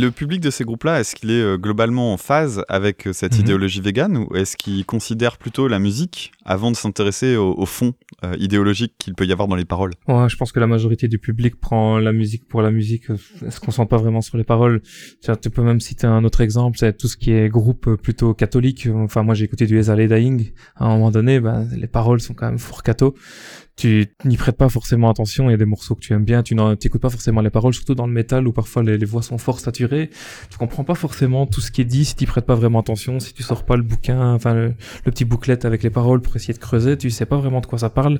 Le public de ces groupes-là, est-ce qu'il est euh, globalement en phase avec euh, cette
Mhm.
idéologie végane ou est-ce qu'il considère plutôt la musique avant de s'intéresser au, au fond euh, idéologique qu'il peut y avoir dans les paroles?
Ouais, je pense que la majorité du public prend la musique pour la musique, elle se concentre pas vraiment sur les paroles. Tu peux même citer un autre exemple, c'est tout ce qui est groupe plutôt catholique. Enfin, moi j'ai écouté du Ezale Dying. À un moment donné, ben, les paroles sont quand même fort catho. Tu n'y prêtes pas forcément attention, il y a des morceaux que tu aimes bien, tu n'écoutes pas forcément les paroles, surtout dans le métal où parfois les, les voix sont fort saturées. Tu comprends pas forcément tout ce qui est dit si tu prêtes pas vraiment attention, si tu sors pas le bouquin, enfin le, petit booklet avec les paroles pour essayer de creuser, tu sais pas vraiment de quoi ça parle.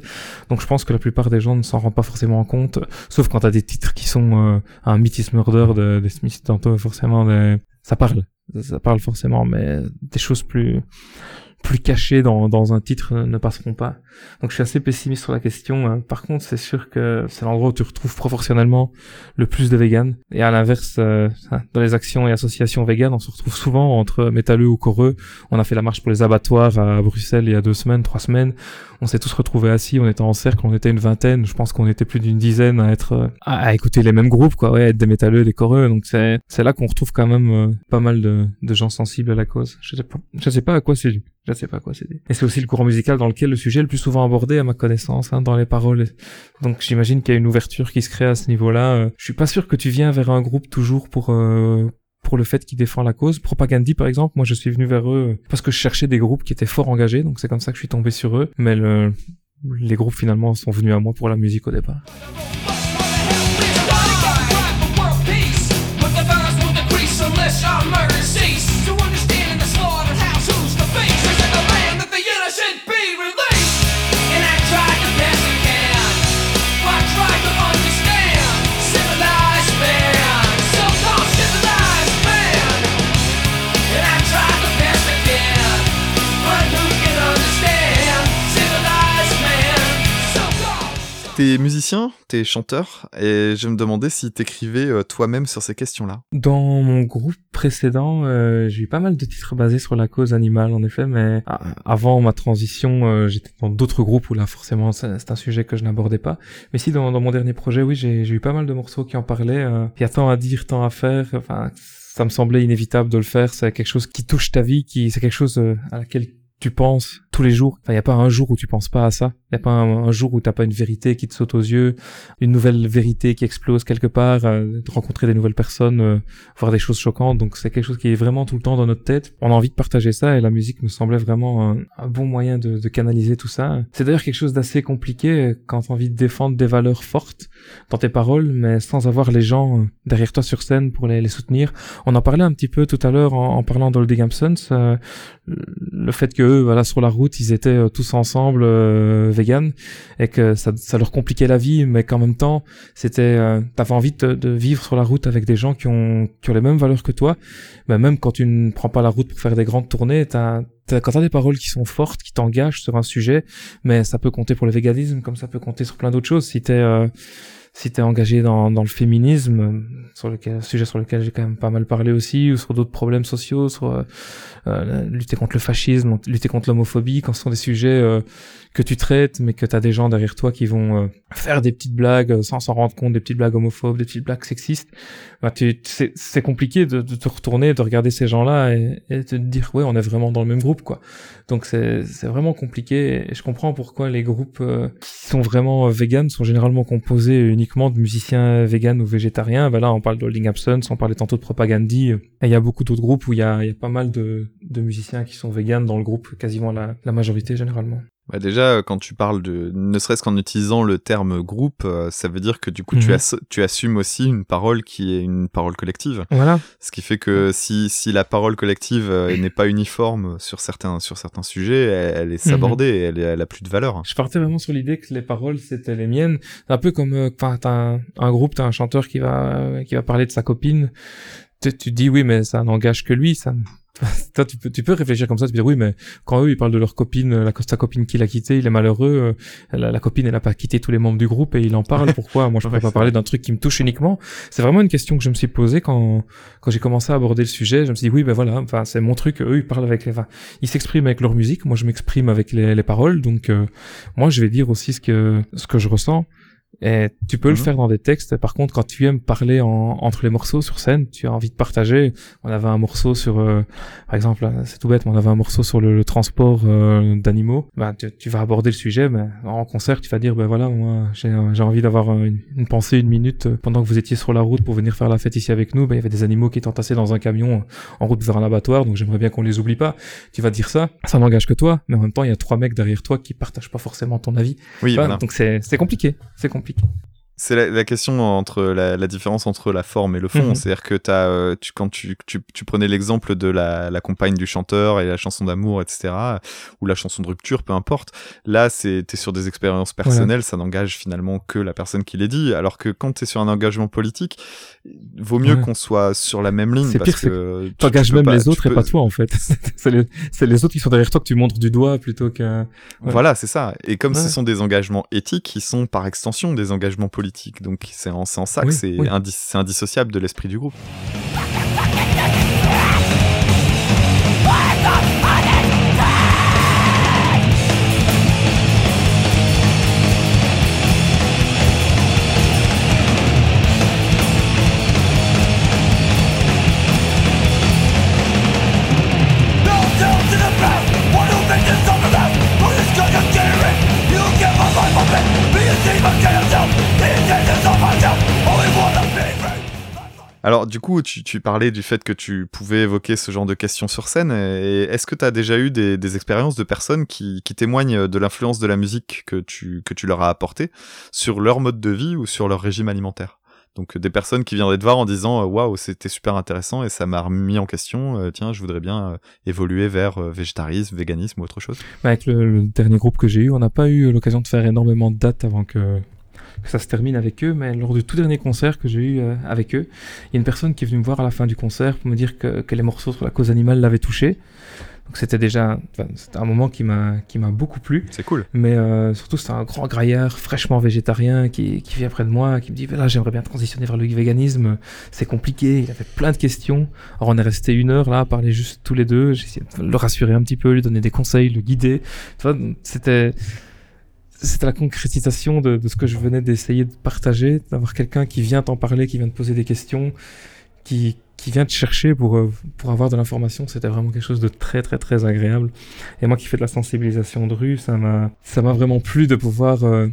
Donc je pense que la plupart des gens ne s'en rendent pas forcément compte, sauf quand t'as des titres qui sont euh, un Mythis Murder de, de Smith tantôt, forcément des... ça parle, ça parle forcément, mais des choses plus plus cachées dans, dans un titre ne, ne passeront pas. Donc je suis assez pessimiste sur la question. hein. Par contre, c'est sûr que c'est l'endroit où tu retrouves proportionnellement le plus de véganes. Et à l'inverse, euh, dans les actions et associations véganes, on se retrouve souvent entre métalleux ou coreux. On a fait la marche pour les abattoirs à Bruxelles il y a deux semaines, trois semaines. On s'est tous retrouvés assis, on était en cercle, on était une vingtaine. Je pense qu'on était plus d'une dizaine à être euh, à, écouter les mêmes groupes, quoi, ouais, être des métalleux, des coreux. Donc c'est c'est là qu'on retrouve quand même euh, pas mal de, gens sensibles à la cause. Je sais pas, je sais pas à quoi c'est dû. Je sais pas quoi c'est. Et c'est aussi le courant musical dans lequel le sujet est le plus souvent abordé à ma connaissance, hein, dans les paroles. Donc j'imagine qu'il y a une ouverture qui se crée à ce niveau-là. Euh, Je suis pas sûr que tu viens vers un groupe toujours pour pour le fait qu'il défend la cause. Propagandhi, par exemple, moi je suis venu vers eux parce que je cherchais des groupes qui étaent fort engagés, donc c'est comme ça que je suis tombé sur eux. Mais le, les groupes finalement sont venus à moi pour la musique au départ.
T'es musicien, t'es chanteur, et je me demandais si t'écrivais euh, toi-même sur ces questions-là.
Dans mon groupe précédent, euh, j'ai eu pas mal de titres basés sur la cause animale, en effet, mais avant ma transition, euh, j'étais dans d'autres groupes où là, forcément, c'est un sujet que je n'abordais pas. Mais si, dans, mon dernier projet, oui, j'ai eu pas mal de morceaux qui en parlaient. Il y a tant à dire, tant à faire. Enfin, ça me semblait inévitable de le faire. C'est quelque chose qui touche ta vie, qui c'est quelque chose à laquelle tu penses tous les jours. Enfin, il n'y a pas un jour où tu penses pas à ça. Il n'y a pas un, un jour où t'as pas une vérité qui te saute aux yeux, une nouvelle vérité qui explose quelque part, euh, de rencontrer des nouvelles personnes, euh, voir des choses choquantes. Donc c'est quelque chose qui est vraiment tout le temps dans notre tête. On a envie de partager ça et la musique me semblait vraiment un, un bon moyen de, de canaliser tout ça. C'est d'ailleurs quelque chose d'assez compliqué euh, quand tu as envie de défendre des valeurs fortes dans tes paroles, mais sans avoir les gens euh, derrière toi sur scène pour les, les soutenir. On en parlait un petit peu tout à l'heure en, en parlant d'Oldie Gambsons, euh, le fait que eux, voilà, sur la route, ils étaient euh, tous ensemble euh, et que ça, leur compliquait la vie, mais qu'en même temps, c'était, euh, t'avais envie de, de vivre sur la route avec des gens qui ont, qui ont les mêmes valeurs que toi. Mais même quand tu ne prends pas la route pour faire des grandes tournées, t'as- quand t'as des paroles qui sont fortes, qui t'engagent sur un sujet, mais ça peut compter pour le véganisme, comme ça peut compter sur plein d'autres choses. Si t'es, euh, si t'es engagé dans, dans le féminisme, sur lequel, sujet sur lequel j'ai quand même pas mal parlé aussi, ou sur d'autres problèmes sociaux, sur euh, euh, lutter contre le fascisme, lutter contre l'homophobie, quand ce sont des sujets euh, que tu traites, mais que t'as des gens derrière toi qui vont euh, faire des petites blagues sans s'en rendre compte, des petites blagues homophobes, des petites blagues sexistes, bah, c'est compliqué de, de te retourner, de regarder ces gens-là et, et de te dire ouais, on est vraiment dans le même groupe, Donc c'est, vraiment compliqué et je comprends pourquoi les groupes euh, qui sont vraiment euh, véganes sont généralement composés uniquement de musiciens véganes ou végétariens. Ben là, on parle de Holding Absence, on parlait tantôt de Propagandhi. Et il y a beaucoup d'autres groupes où il y a, pas mal de, musiciens qui sont véganes dans le groupe, quasiment la majorité généralement.
Bah déjà, euh, quand tu parles de, ne serait-ce qu'en utilisant le terme groupe, euh, ça veut dire que du coup, tu,
Mhm.
as, tu assumes aussi une parole qui est une parole collective.
Voilà.
Ce qui fait que si, si la parole collective euh, n'est pas uniforme sur certains, sur certains sujets, elle, elle est sabordée, et elle, est- elle a plus de valeur.
Je partais vraiment sur l'idée que les paroles c'était les miennes. C'est un peu comme, euh, enfin, t'as un, un groupe, t'as un chanteur qui va, euh, qui va parler de sa copine. Tu, tu te dis oui, mais ça n'engage que lui. Ça, <laughs> toi, tu peux, tu peux réfléchir comme ça, tu peux dire oui, mais quand eux ils parlent de leur copine, euh, la sa copine qui l'a quitté, il est malheureux. euh, La, la copine, elle a pas quitté tous les membres du groupe et il en parle. <laughs> Pourquoi? Moi, je pourrais
Ouais,
pas parler d'un truc qui me touche uniquement. C'est vraiment une question que je me suis posée quand quand j'ai commencé à aborder le sujet. Je me suis dit oui, ben voilà, enfin c'est mon truc. Eux ils parlent avec les, enfin, ils s'expriment avec leur musique. Moi, je m'exprime avec les, les paroles. Donc euh, moi, je vais dire aussi ce que ce que je ressens. Et tu peux le
Mhm.
faire dans des textes. Par contre, quand tu aimes parler en, entre les morceaux sur scène, tu as envie de partager. On avait un morceau sur, euh, par exemple, c'est tout bête, mais on avait un morceau sur le, le transport euh, d'animaux. Ben, tu, tu vas aborder le sujet, mais en concert, tu vas dire, ben voilà, moi, j'ai j'ai envie d'avoir euh, une, une pensée, une minute euh, pendant que vous étiez sur la route pour venir faire la fête ici avec nous. Ben, il y avait des animaux qui étaient entassés dans un camion euh, en route vers un abattoir, donc j'aimerais bien qu'on les oublie pas. Tu vas dire ça, ça n'engage que toi, mais en même temps, il y a trois mecs derrière toi qui partagent pas forcément ton avis.
Oui, voilà.
Donc c'est c'est compliqué, c'est compliqué compliqué.
C'est la, la question entre la, la différence entre la forme et le fond.
Mhm.
C'est-à-dire que t'as, euh, tu, quand tu, tu, tu prenais l'exemple de la, la compagne du chanteur et la chanson d'amour, etc., ou la chanson de rupture, peu importe. Là, c'est t'es sur des expériences personnelles, ça n'engage finalement que la personne qui les dit. Alors que quand t'es sur un engagement politique, vaut mieux
Ouais.
qu'on soit sur la même ligne
C'est pire,
que tu-
T'engages
tu peux
même
pas-
les
tu
autres et pas toi en fait. <laughs> c'est les, autres qui sont derrière toi que tu montres du doigt plutôt que. Ouais.
Voilà, c'est ça. Et comme
Ouais.
ce sont des engagements éthiques, ils sont par extension des engagements politiques. Donc c'est en, en ça que
oui.
c'est indissociable de l'esprit du groupe. Alors du coup, tu, parlais du fait que tu pouvais évoquer ce genre de questions sur scène. Et est-ce que tu as déjà eu des, expériences de personnes qui, témoignent de l'influence de la musique que tu leur as apportée sur leur mode de vie ou sur leur régime alimentaire? Donc des personnes qui viendraient te voir en disant euh, waouh c'était super intéressant et ça m'a remis en question euh, tiens je voudrais bien euh, évoluer vers euh, végétarisme véganisme ou autre chose
Avec le, dernier groupe que j'ai eu, on n'a pas eu l'occasion de faire énormément de dates avant que, ça se termine avec eux, mais lors du tout dernier concert que j'ai eu euh, avec eux, il y a une personne qui est venue me voir à la fin du concert pour me dire que, que les morceaux sur la cause animale l'avaient touché. Donc c'était déjà, enfin, un moment qui m'a qui m'a beaucoup plu.
C'est cool.
Mais euh, surtout, c'est un grand graillard, fraîchement végétarien, qui, qui vient près de moi, qui me dit Là, j'aimerais bien transitionner vers le véganisme. C'est compliqué. Il avait plein de questions. Alors, on est resté une heure là, à parler juste tous les deux. J'ai essayé de le rassurer un petit peu, lui donner des conseils, le guider. Vois, c'était. C'était la concrétisation de, de ce que je venais d'essayer de partager, d'avoir quelqu'un qui vient t'en parler, qui vient te poser des questions, qui, qui vient te chercher pour, euh, pour avoir de l'information, c'était vraiment quelque chose de très très très agréable. Et moi qui fais de la sensibilisation de rue, ça m'a ça m'a vraiment plu de pouvoir euh,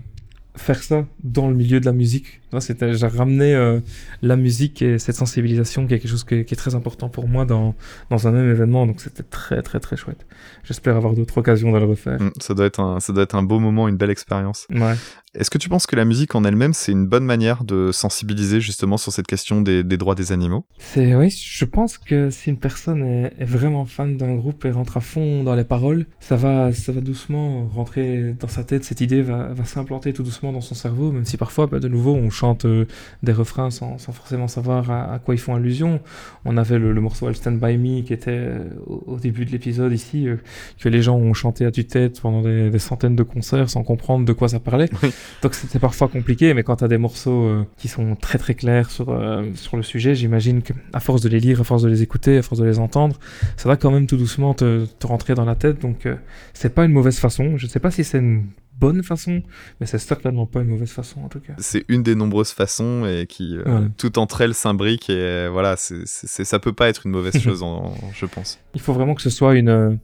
faire ça dans le milieu de la musique. C'était, j'ai ramené euh, la musique et cette sensibilisation qui est quelque chose qui est, qui est très important pour moi dans, dans un même événement. Donc c'était très très très chouette. J'espère avoir d'autres occasions de le refaire.
Mm, Ça doit être un, ça doit être un beau moment, une belle expérience.
Ouais.
Est-ce que tu penses que la musique en elle-même, c'est une bonne manière de sensibiliser justement sur cette question des, des droits des animaux?
C'est oui, je pense que si une personne est, est vraiment fan d'un groupe et rentre à fond dans les paroles, ça va, ça va doucement rentrer dans sa tête. Cette idée va, va s'implanter tout doucement dans son cerveau, même si parfois, bah, de nouveau, on chante euh, des refrains sans, sans forcément savoir à, à quoi ils font allusion. On avait le, le morceau I'll Stand By Me qui était euh, au, au début de l'épisode ici, euh, que les gens ont chanté à tue-tête pendant des, des centaines de concerts sans comprendre de quoi ça parlait. Donc c'est parfois compliqué, mais quand tu as des morceaux euh, qui sont très très clairs sur, euh, sur le sujet, j'imagine que à force de les lire, à force de les écouter, à force de les entendre, ça va quand même tout doucement te, te rentrer dans la tête. Donc euh, c'est pas une mauvaise façon. Je sais pas si c'est une bonne façon, mais c'est certainement pas une mauvaise façon en tout cas.
C'est une des nombreuses façons et qui, euh, tout entre elles, s'imbrique et euh, voilà, c'est- ça peut pas être une mauvaise <laughs> chose, en- je pense.
Il faut vraiment que ce soit une.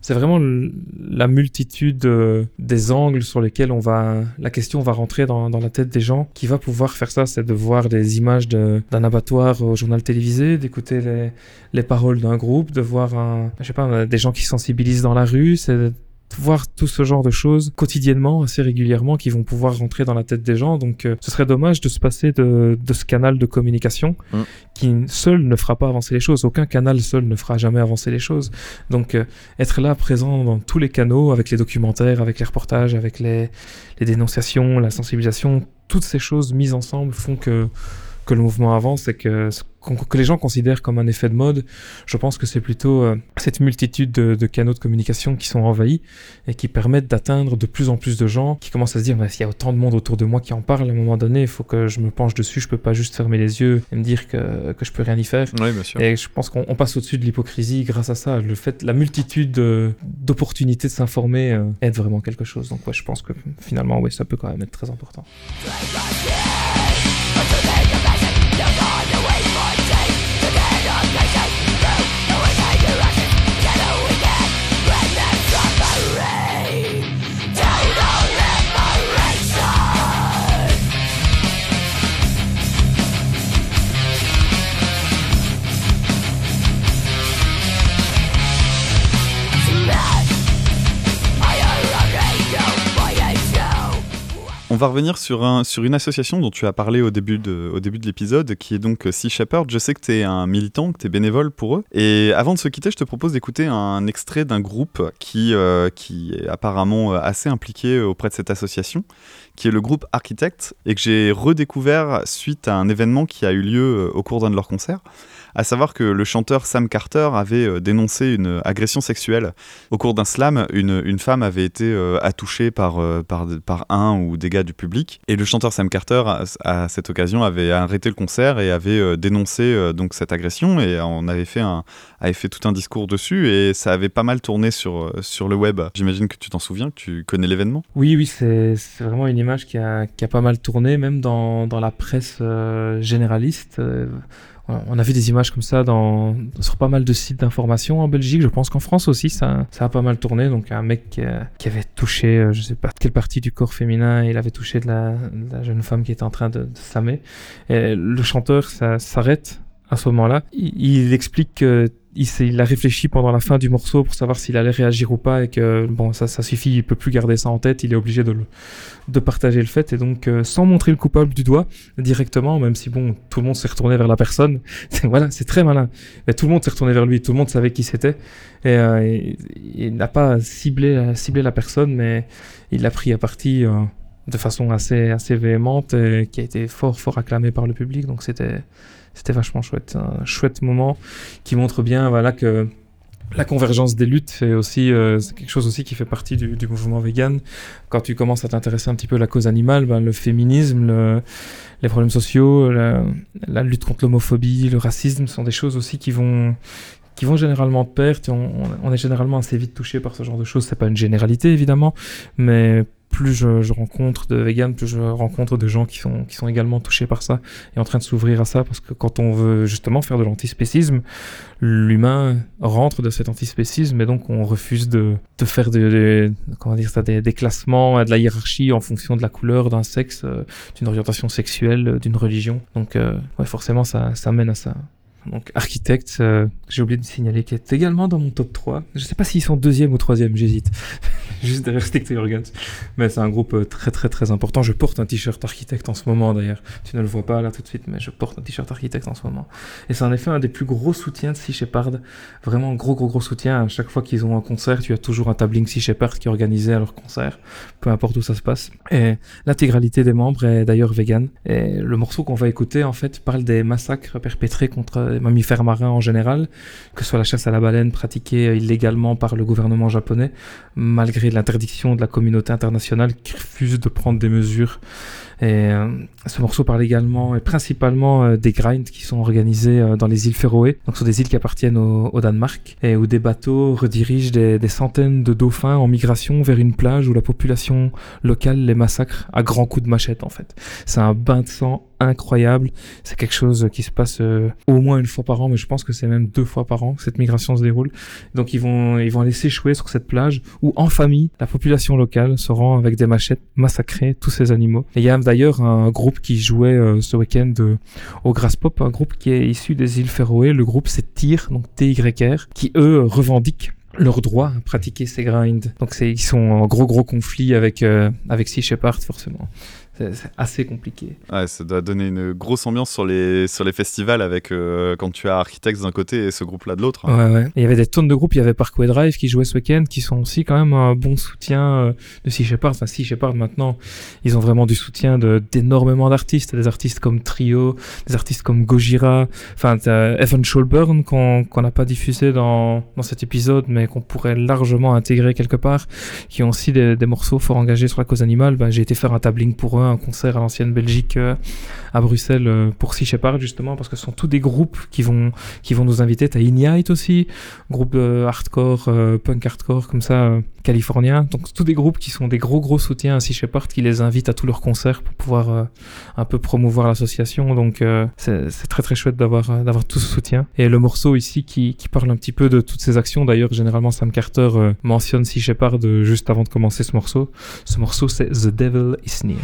C'est vraiment la multitude euh, des angles sur lesquels on va, la question va rentrer dans, dans la tête des gens. Qui va pouvoir faire ça, c'est de voir des images d'un abattoir au journal télévisé, d'écouter les, les paroles d'un groupe, de voir un, je sais pas, des gens qui sensibilisent dans la rue, c'est voir tout ce genre de choses quotidiennement, assez régulièrement, qui vont pouvoir rentrer dans la tête des gens. Donc, euh, ce serait dommage de se passer de, de ce canal de communication
Mm.
qui seul ne fera pas avancer les choses. Aucun canal seul ne fera jamais avancer les choses. Donc, euh, être là, présent dans tous les canaux, avec les documentaires, avec les reportages, avec les, les dénonciations, la sensibilisation, toutes ces choses mises ensemble font que que le mouvement avance et que, que les gens considèrent comme un effet de mode, je pense que c'est plutôt euh, cette multitude de, de canaux de communication qui sont envahis et qui permettent d'atteindre de plus en plus de gens qui commencent à se dire bah, s'il y a autant de monde autour de moi qui en parle à un moment donné, il faut que je me penche dessus, je peux pas juste fermer les yeux et me dire que, que je peux rien y faire.
Oui, bien sûr.
Et je pense qu'on on passe au-dessus de l'hypocrisie grâce à ça. Le fait, la multitude de- d'opportunités de s'informer euh, aide vraiment quelque chose. Donc ouais, je pense que finalement, oui, ça peut quand même être très important.
Va revenir sur, un, sur une association dont tu as parlé au début de, l'épisode, qui est donc euh, Sea Shepherd. Je sais que tu es un militant, que tu es bénévole pour eux. Et avant de se quitter, je te propose d'écouter un extrait d'un groupe qui, euh, qui est apparemment euh, assez impliqué auprès de cette association, qui est le groupe Architect, et que j'ai redécouvert suite à un événement qui a eu lieu au cours d'un de leurs concerts. À savoir que le chanteur Sam Carter avait euh, dénoncé une agression sexuelle. Au cours d'un slam, une, une femme avait été euh, attouchée par, euh, par, par un ou des gars du public. Et le chanteur Sam Carter, à, cette occasion, avait arrêté le concert et avait dénoncé donc cette agression. Et on avait fait, un, avait fait tout un discours dessus. Et ça avait pas mal tourné sur, sur le web. J'imagine que tu t'en souviens, que tu connais l'événement?
Oui, oui, c'est vraiment une image qui a, qui a pas mal tourné, même dans, dans la presse généraliste. On- a vu des images comme ça dans, sur pas mal de sites d'information en Belgique. Je pense qu'en France aussi, ça, ça a pas mal tourné. Donc, un mec qui, euh, avait touché, euh, je sais pas quelle partie du corps féminin, il avait touché de la, de la jeune femme qui était en train de, de s'amer. Et le chanteur s'arrête à ce moment-là. Il, il explique que il, il a réfléchi pendant la fin du morceau pour savoir s'il allait réagir ou pas et que bon ça, suffit, il peut plus garder ça en tête, il est obligé de, partager le fait et donc euh, sans montrer le coupable du doigt directement, même si bon tout le monde s'est retourné vers la personne, <laughs> voilà c'est très malin, tout le monde s'est retourné vers lui, tout le monde savait qui c'était et, euh, il- n'a pas ciblé, ciblé la personne mais il l'a pris à partie euh, de façon assez assez véhémente et qui a été fort fort acclamé par le public donc c'était c'était vachement chouette un chouette moment qui montre bien voilà que la convergence des luttes fait aussi, euh, c'est quelque chose aussi qui fait partie du, mouvement vegan. Quand tu commences à t'intéresser un petit peu à la cause animale, ben, le féminisme, le- les problèmes sociaux, la, lutte contre l'homophobie, le racisme sont des choses aussi qui vont qui vont généralement de pair. On- on est généralement assez vite touché par ce genre de choses. C'est pas une généralité évidemment, mais plus je, rencontre de véganes, plus je rencontre de gens qui sont qui sont également touchés par ça et en train de s'ouvrir à ça parce que quand on veut justement faire de l'antispécisme, l'humain rentre de cet antispécisme et donc on refuse de, de faire des- comment dire ça, des, des classements, de la hiérarchie en fonction de la couleur, d'un sexe, euh, d'une orientation sexuelle, euh, d'une religion. Donc euh, forcément ça, ça mène à ça. Donc architecte, euh, j'ai oublié de signaler qu'il est également dans mon top 3. Je sais pas s'ils sont deuxième ou troisième, j'hésite. <laughs> Juste derrière Stick Guns. Mais c'est un groupe euh, très très très important. Je porte un t-shirt architecte en ce moment d'ailleurs. Tu ne le vois pas là tout de suite, mais je porte un t-shirt architecte en ce moment. Et c'est en effet un des plus gros soutiens de Sea Shepherd. Vraiment gros gros gros soutien. À chaque fois qu'ils ont un concert, tu as toujours un tabling Sea Shepherd qui est organisé à leur concert, peu importe où ça se passe. Et l'intégralité des membres est d'ailleurs vegan. Et le morceau qu'on va écouter en fait parle des massacres perpétrés contre mammifères marins en général, que ce soit la chasse à la baleine pratiquée illégalement par le gouvernement japonais, malgré l'interdiction de la communauté internationale qui refuse de prendre des mesures. Et euh, ce morceau parle également et principalement euh, des grinds qui sont organisés euh, dans les îles Féroé, donc ce sont des îles qui appartiennent au, au Danemark, et où des bateaux redirigent des, des centaines de dauphins en migration vers une plage où la population locale les massacre à grands coups de machette en fait. C'est un bain de sang incroyable. C'est quelque chose qui se passe euh, au moins une fois par an, mais je pense que c'est même deux fois par an que cette migration se déroule. Donc ils vont ils vont aller s'échouer sur cette plage où en famille la population locale se rend avec des machettes massacrer tous ces animaux. Et il y a d'ailleurs un groupe qui jouait euh, ce week-end euh, au Grass Pop, un groupe qui est issu des îles Féroé. Le groupe c'est TYR, donc T-Y-R, qui eux revendiquent leur droit à pratiquer ces grinds. Donc ils sont en gros gros conflit avec euh, avec Sea Shepherd forcément. C'est assez compliqué.
Ouais, ça doit donner une grosse ambiance sur les, sur les festivals avec euh, quand tu as Architects d'un côté et ce groupe-là de l'autre.
Ouais, ouais. Il y avait des tonnes de groupes. Il y avait Parkway Drive qui jouait ce week-end, qui sont aussi quand même un bon soutien euh, de Sea Shepherd. Enfin, Sea Shepherd maintenant, ils ont vraiment du soutien de d'énormément d'artistes, des artistes comme Trio, des artistes comme Gojira. Enfin, Evan Scholburn qu'on qu'on n'a pas diffusé dans dans cet épisode, mais qu'on pourrait largement intégrer quelque part, qui ont aussi des, des morceaux fort engagés sur la cause animale. Ben, j'ai été faire un tabling pour eux, un concert à l'ancienne Belgique euh, à Bruxelles euh, pour Sea Shepherd justement, parce que ce sont tous des groupes qui vont nous inviter. T'as Ignite aussi, groupe euh, hardcore, punk hardcore comme ça, euh, californien. Donc tous des groupes qui sont des gros gros soutiens à Sea Shepherd, qui les invitent à tous leurs concerts pour pouvoir euh, un peu promouvoir l'association. Donc euh, c'est très très chouette d'avoir euh, tout ce soutien. Et le morceau ici qui, qui parle un petit peu de toutes ces actions. D'ailleurs généralement Sam Carter mentionne Sea Shepherd juste avant de commencer ce morceau. Ce morceau c'est The Devil Is Near.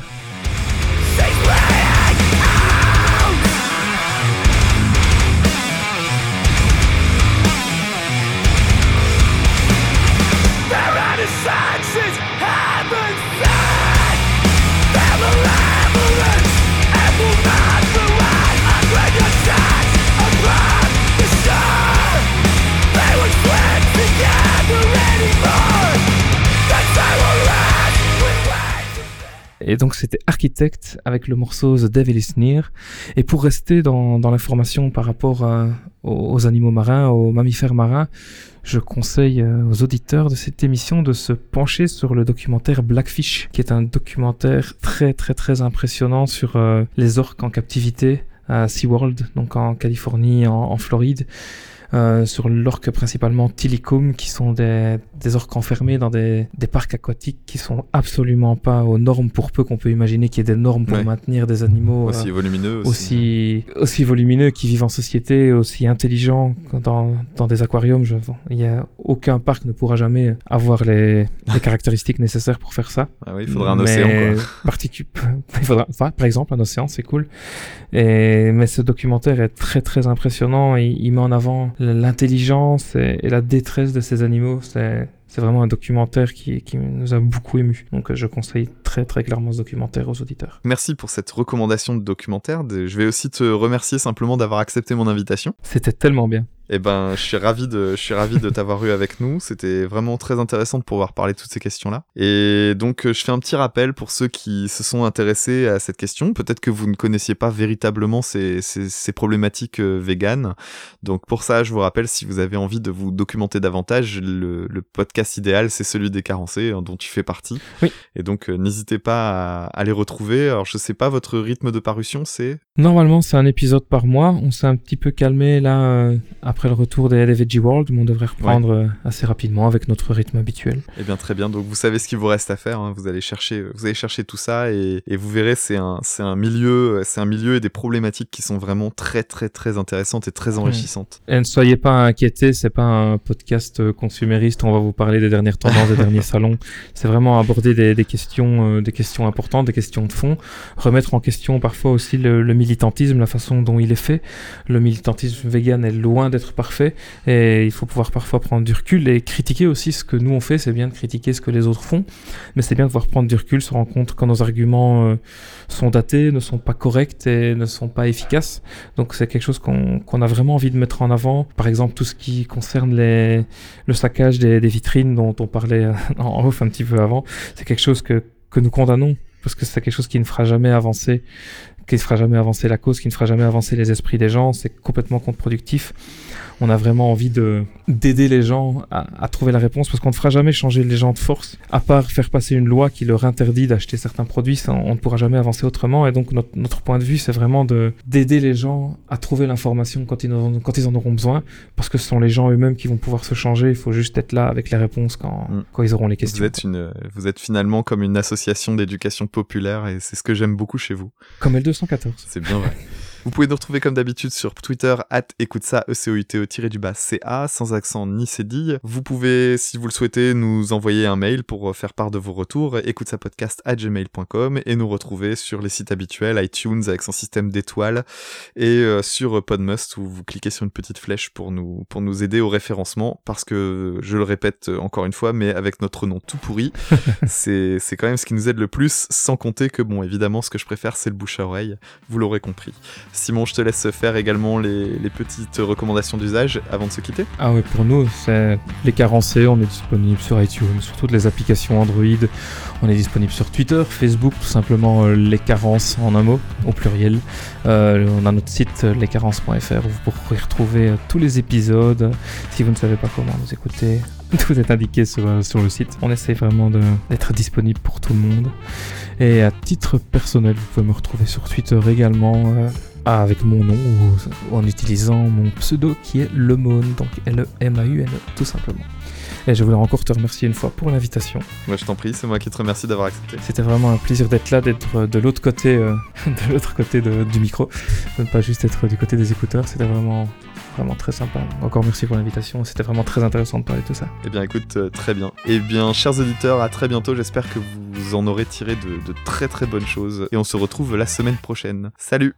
Et donc c'était Architect avec le morceau The Devil is Near. Et pour rester dans, dans l'information par rapport à- aux, aux animaux marins, aux mammifères marins, je conseille euh, aux auditeurs de cette émission de se pencher sur le documentaire Blackfish, qui est un documentaire très très très impressionnant sur euh, les orques en captivité à SeaWorld, donc en Californie, en Floride. Euh, sur l'orque principalement Tilicum, qui sont des, des orques enfermés dans des, des parcs aquatiques qui sont absolument pas aux normes, pour peu qu'on peut imaginer qu'il y ait des normes pour
Ouais.
maintenir des animaux euh,
Aussi volumineux. Aussi.
aussi, aussi volumineux, qui vivent en société, aussi intelligents dans, dans des aquariums. Je, il y a aucun parc ne pourra jamais avoir les, les <laughs> caractéristiques nécessaires pour faire ça.
Ah oui, il faudra un
Mais
océan. Quoi. <laughs>
particu- <laughs> il faudra, enfin, par exemple, un océan, c'est cool. Et, mais ce documentaire est très très impressionnant. Il, il met en avant l'intelligence et, et la détresse de ces animaux. C'est vraiment un documentaire qui, qui nous a beaucoup ému. Donc euh, je conseille très très clairement ce documentaire aux auditeurs.
Merci pour cette recommandation de documentaire. Je vais aussi te remercier simplement d'avoir accepté mon invitation.
C'était tellement bien.
Eh ben, je suis ravi de, je suis ravi de t'avoir eu avec nous. C'était vraiment très intéressant de pouvoir parler de toutes ces questions-là. Et donc, euh, je fais un petit rappel pour ceux qui se sont intéressés à cette question. Peut-être que vous ne connaissiez pas véritablement ces, ces, ces problématiques euh, véganes. Donc, pour ça, je vous rappelle, si vous avez envie de vous documenter davantage, le, le podcast idéal, c'est celui des carencés, hein, dont tu fais partie.
Oui.
Et donc, euh, n'hésitez pas à, à les retrouver. Alors, je sais pas, votre rythme de parution, c'est
Normalement, c'est un épisode par mois. On s'est un petit peu calmé là euh, après le retour des, des Veggie World, mais on devrait reprendre euh, assez rapidement avec notre rythme habituel.
Eh bien très bien, donc vous savez ce qu'il vous reste à faire, hein. vous allez chercher vous allez chercher tout ça et, et vous verrez c'est un c'est un milieu c'est un milieu et des problématiques qui sont vraiment très très très intéressantes et très enrichissantes.
Et ne soyez pas inquiétés, c'est pas un podcast euh, consumériste. On va vous parler des dernières tendances, des derniers <laughs> salons. C'est vraiment aborder des, des questions, euh, des questions importantes, des questions de fond, remettre en question parfois aussi le, le militantisme, la façon dont il est fait. Le militantisme vegan est loin d'être parfait et il faut pouvoir parfois prendre du recul et critiquer aussi ce que nous on fait. C'est bien de critiquer ce que les autres font, mais c'est bien de pouvoir prendre du recul, se rendre compte quand nos arguments euh, sont datés, ne sont pas corrects et ne sont pas efficaces. Donc c'est quelque chose qu'on a vraiment envie de mettre en avant. Par exemple, tout ce qui concerne le saccage des, des vitrines dont on parlait euh, en off un petit peu avant, c'est quelque chose que, que nous condamnons parce que c'est quelque chose qui ne fera jamais avancer qui ne fera jamais avancer la cause, qui ne fera jamais avancer les esprits des gens, c'est complètement contre-productif. On a vraiment envie de d'aider les gens à, à trouver la réponse parce qu'on ne fera jamais changer les gens de force, à part faire passer une loi qui leur interdit d'acheter certains produits, ça, on ne pourra jamais avancer autrement. Et donc notre, notre point de vue, c'est vraiment de d'aider les gens à trouver l'information quand ils, en, quand ils en auront besoin, parce que ce sont les gens eux-mêmes qui vont pouvoir se changer. Il faut juste être là avec les réponses quand,
Mm.
quand ils auront les questions.
Vous êtes une vous êtes finalement comme une association d'éducation populaire et c'est ce que j'aime beaucoup chez vous.
Comme L214.
C'est bien vrai. <laughs> Vous pouvez nous retrouver comme d'habitude sur Twitter, at écoute ça, e c o u t e du bas CA, sans accent ni cédille. Vous pouvez, si vous le souhaitez, nous envoyer un mail pour euh, faire part de vos retours, écoute ça podcast at gmail.com et nous retrouver sur les sites habituels, iTunes avec son système d'étoiles et euh, sur Podmust où vous cliquez sur une petite flèche pour nous, pour nous aider au référencement parce que, je le répète euh, encore une fois, mais avec notre nom tout pourri, <laughs> c'est, c'est quand même ce qui nous aide le plus, sans compter que bon, évidemment, ce que je préfère, c'est le bouche à oreille. Vous l'aurez compris. Simon, je te laisse faire également les, petites recommandations d'usage avant de se quitter.
Ah oui, pour nous, c'est les carencés. On est disponible sur iTunes, sur toutes les applications Android. On est disponible sur Twitter, Facebook, tout simplement euh, les carences en un mot, au pluriel. Euh, on a notre site euh, lescarences.fr où vous pourrez retrouver tous les épisodes. Si vous ne savez pas comment nous écouter, <laughs> tout est indiqué sur, sur le site. On essaie vraiment d'être disponible pour tout le monde. Et à titre personnel, vous pouvez me retrouver sur Twitter également. Euh, ah, avec mon nom ou en utilisant mon pseudo qui est Lemone, donc L-E-M-A-U-N-E, tout simplement. Et je voulais encore te remercier une fois pour l'invitation.
Moi, je t'en prie, c'est moi qui te remercie d'avoir accepté.
C'était vraiment un plaisir d'être là, d'être euh, de l'autre côté, euh, <laughs> de l'autre côté de- du micro, de ne pas juste être du côté des écouteurs. C'était vraiment, vraiment très sympa. Encore merci pour l'invitation. C'était vraiment très intéressant de parler de tout ça.
Eh bien, écoute, euh, très bien. Eh bien, chers auditeurs, à très bientôt. J'espère que vous en aurez tiré de, de très très bonnes choses. Et on se retrouve la semaine prochaine. Salut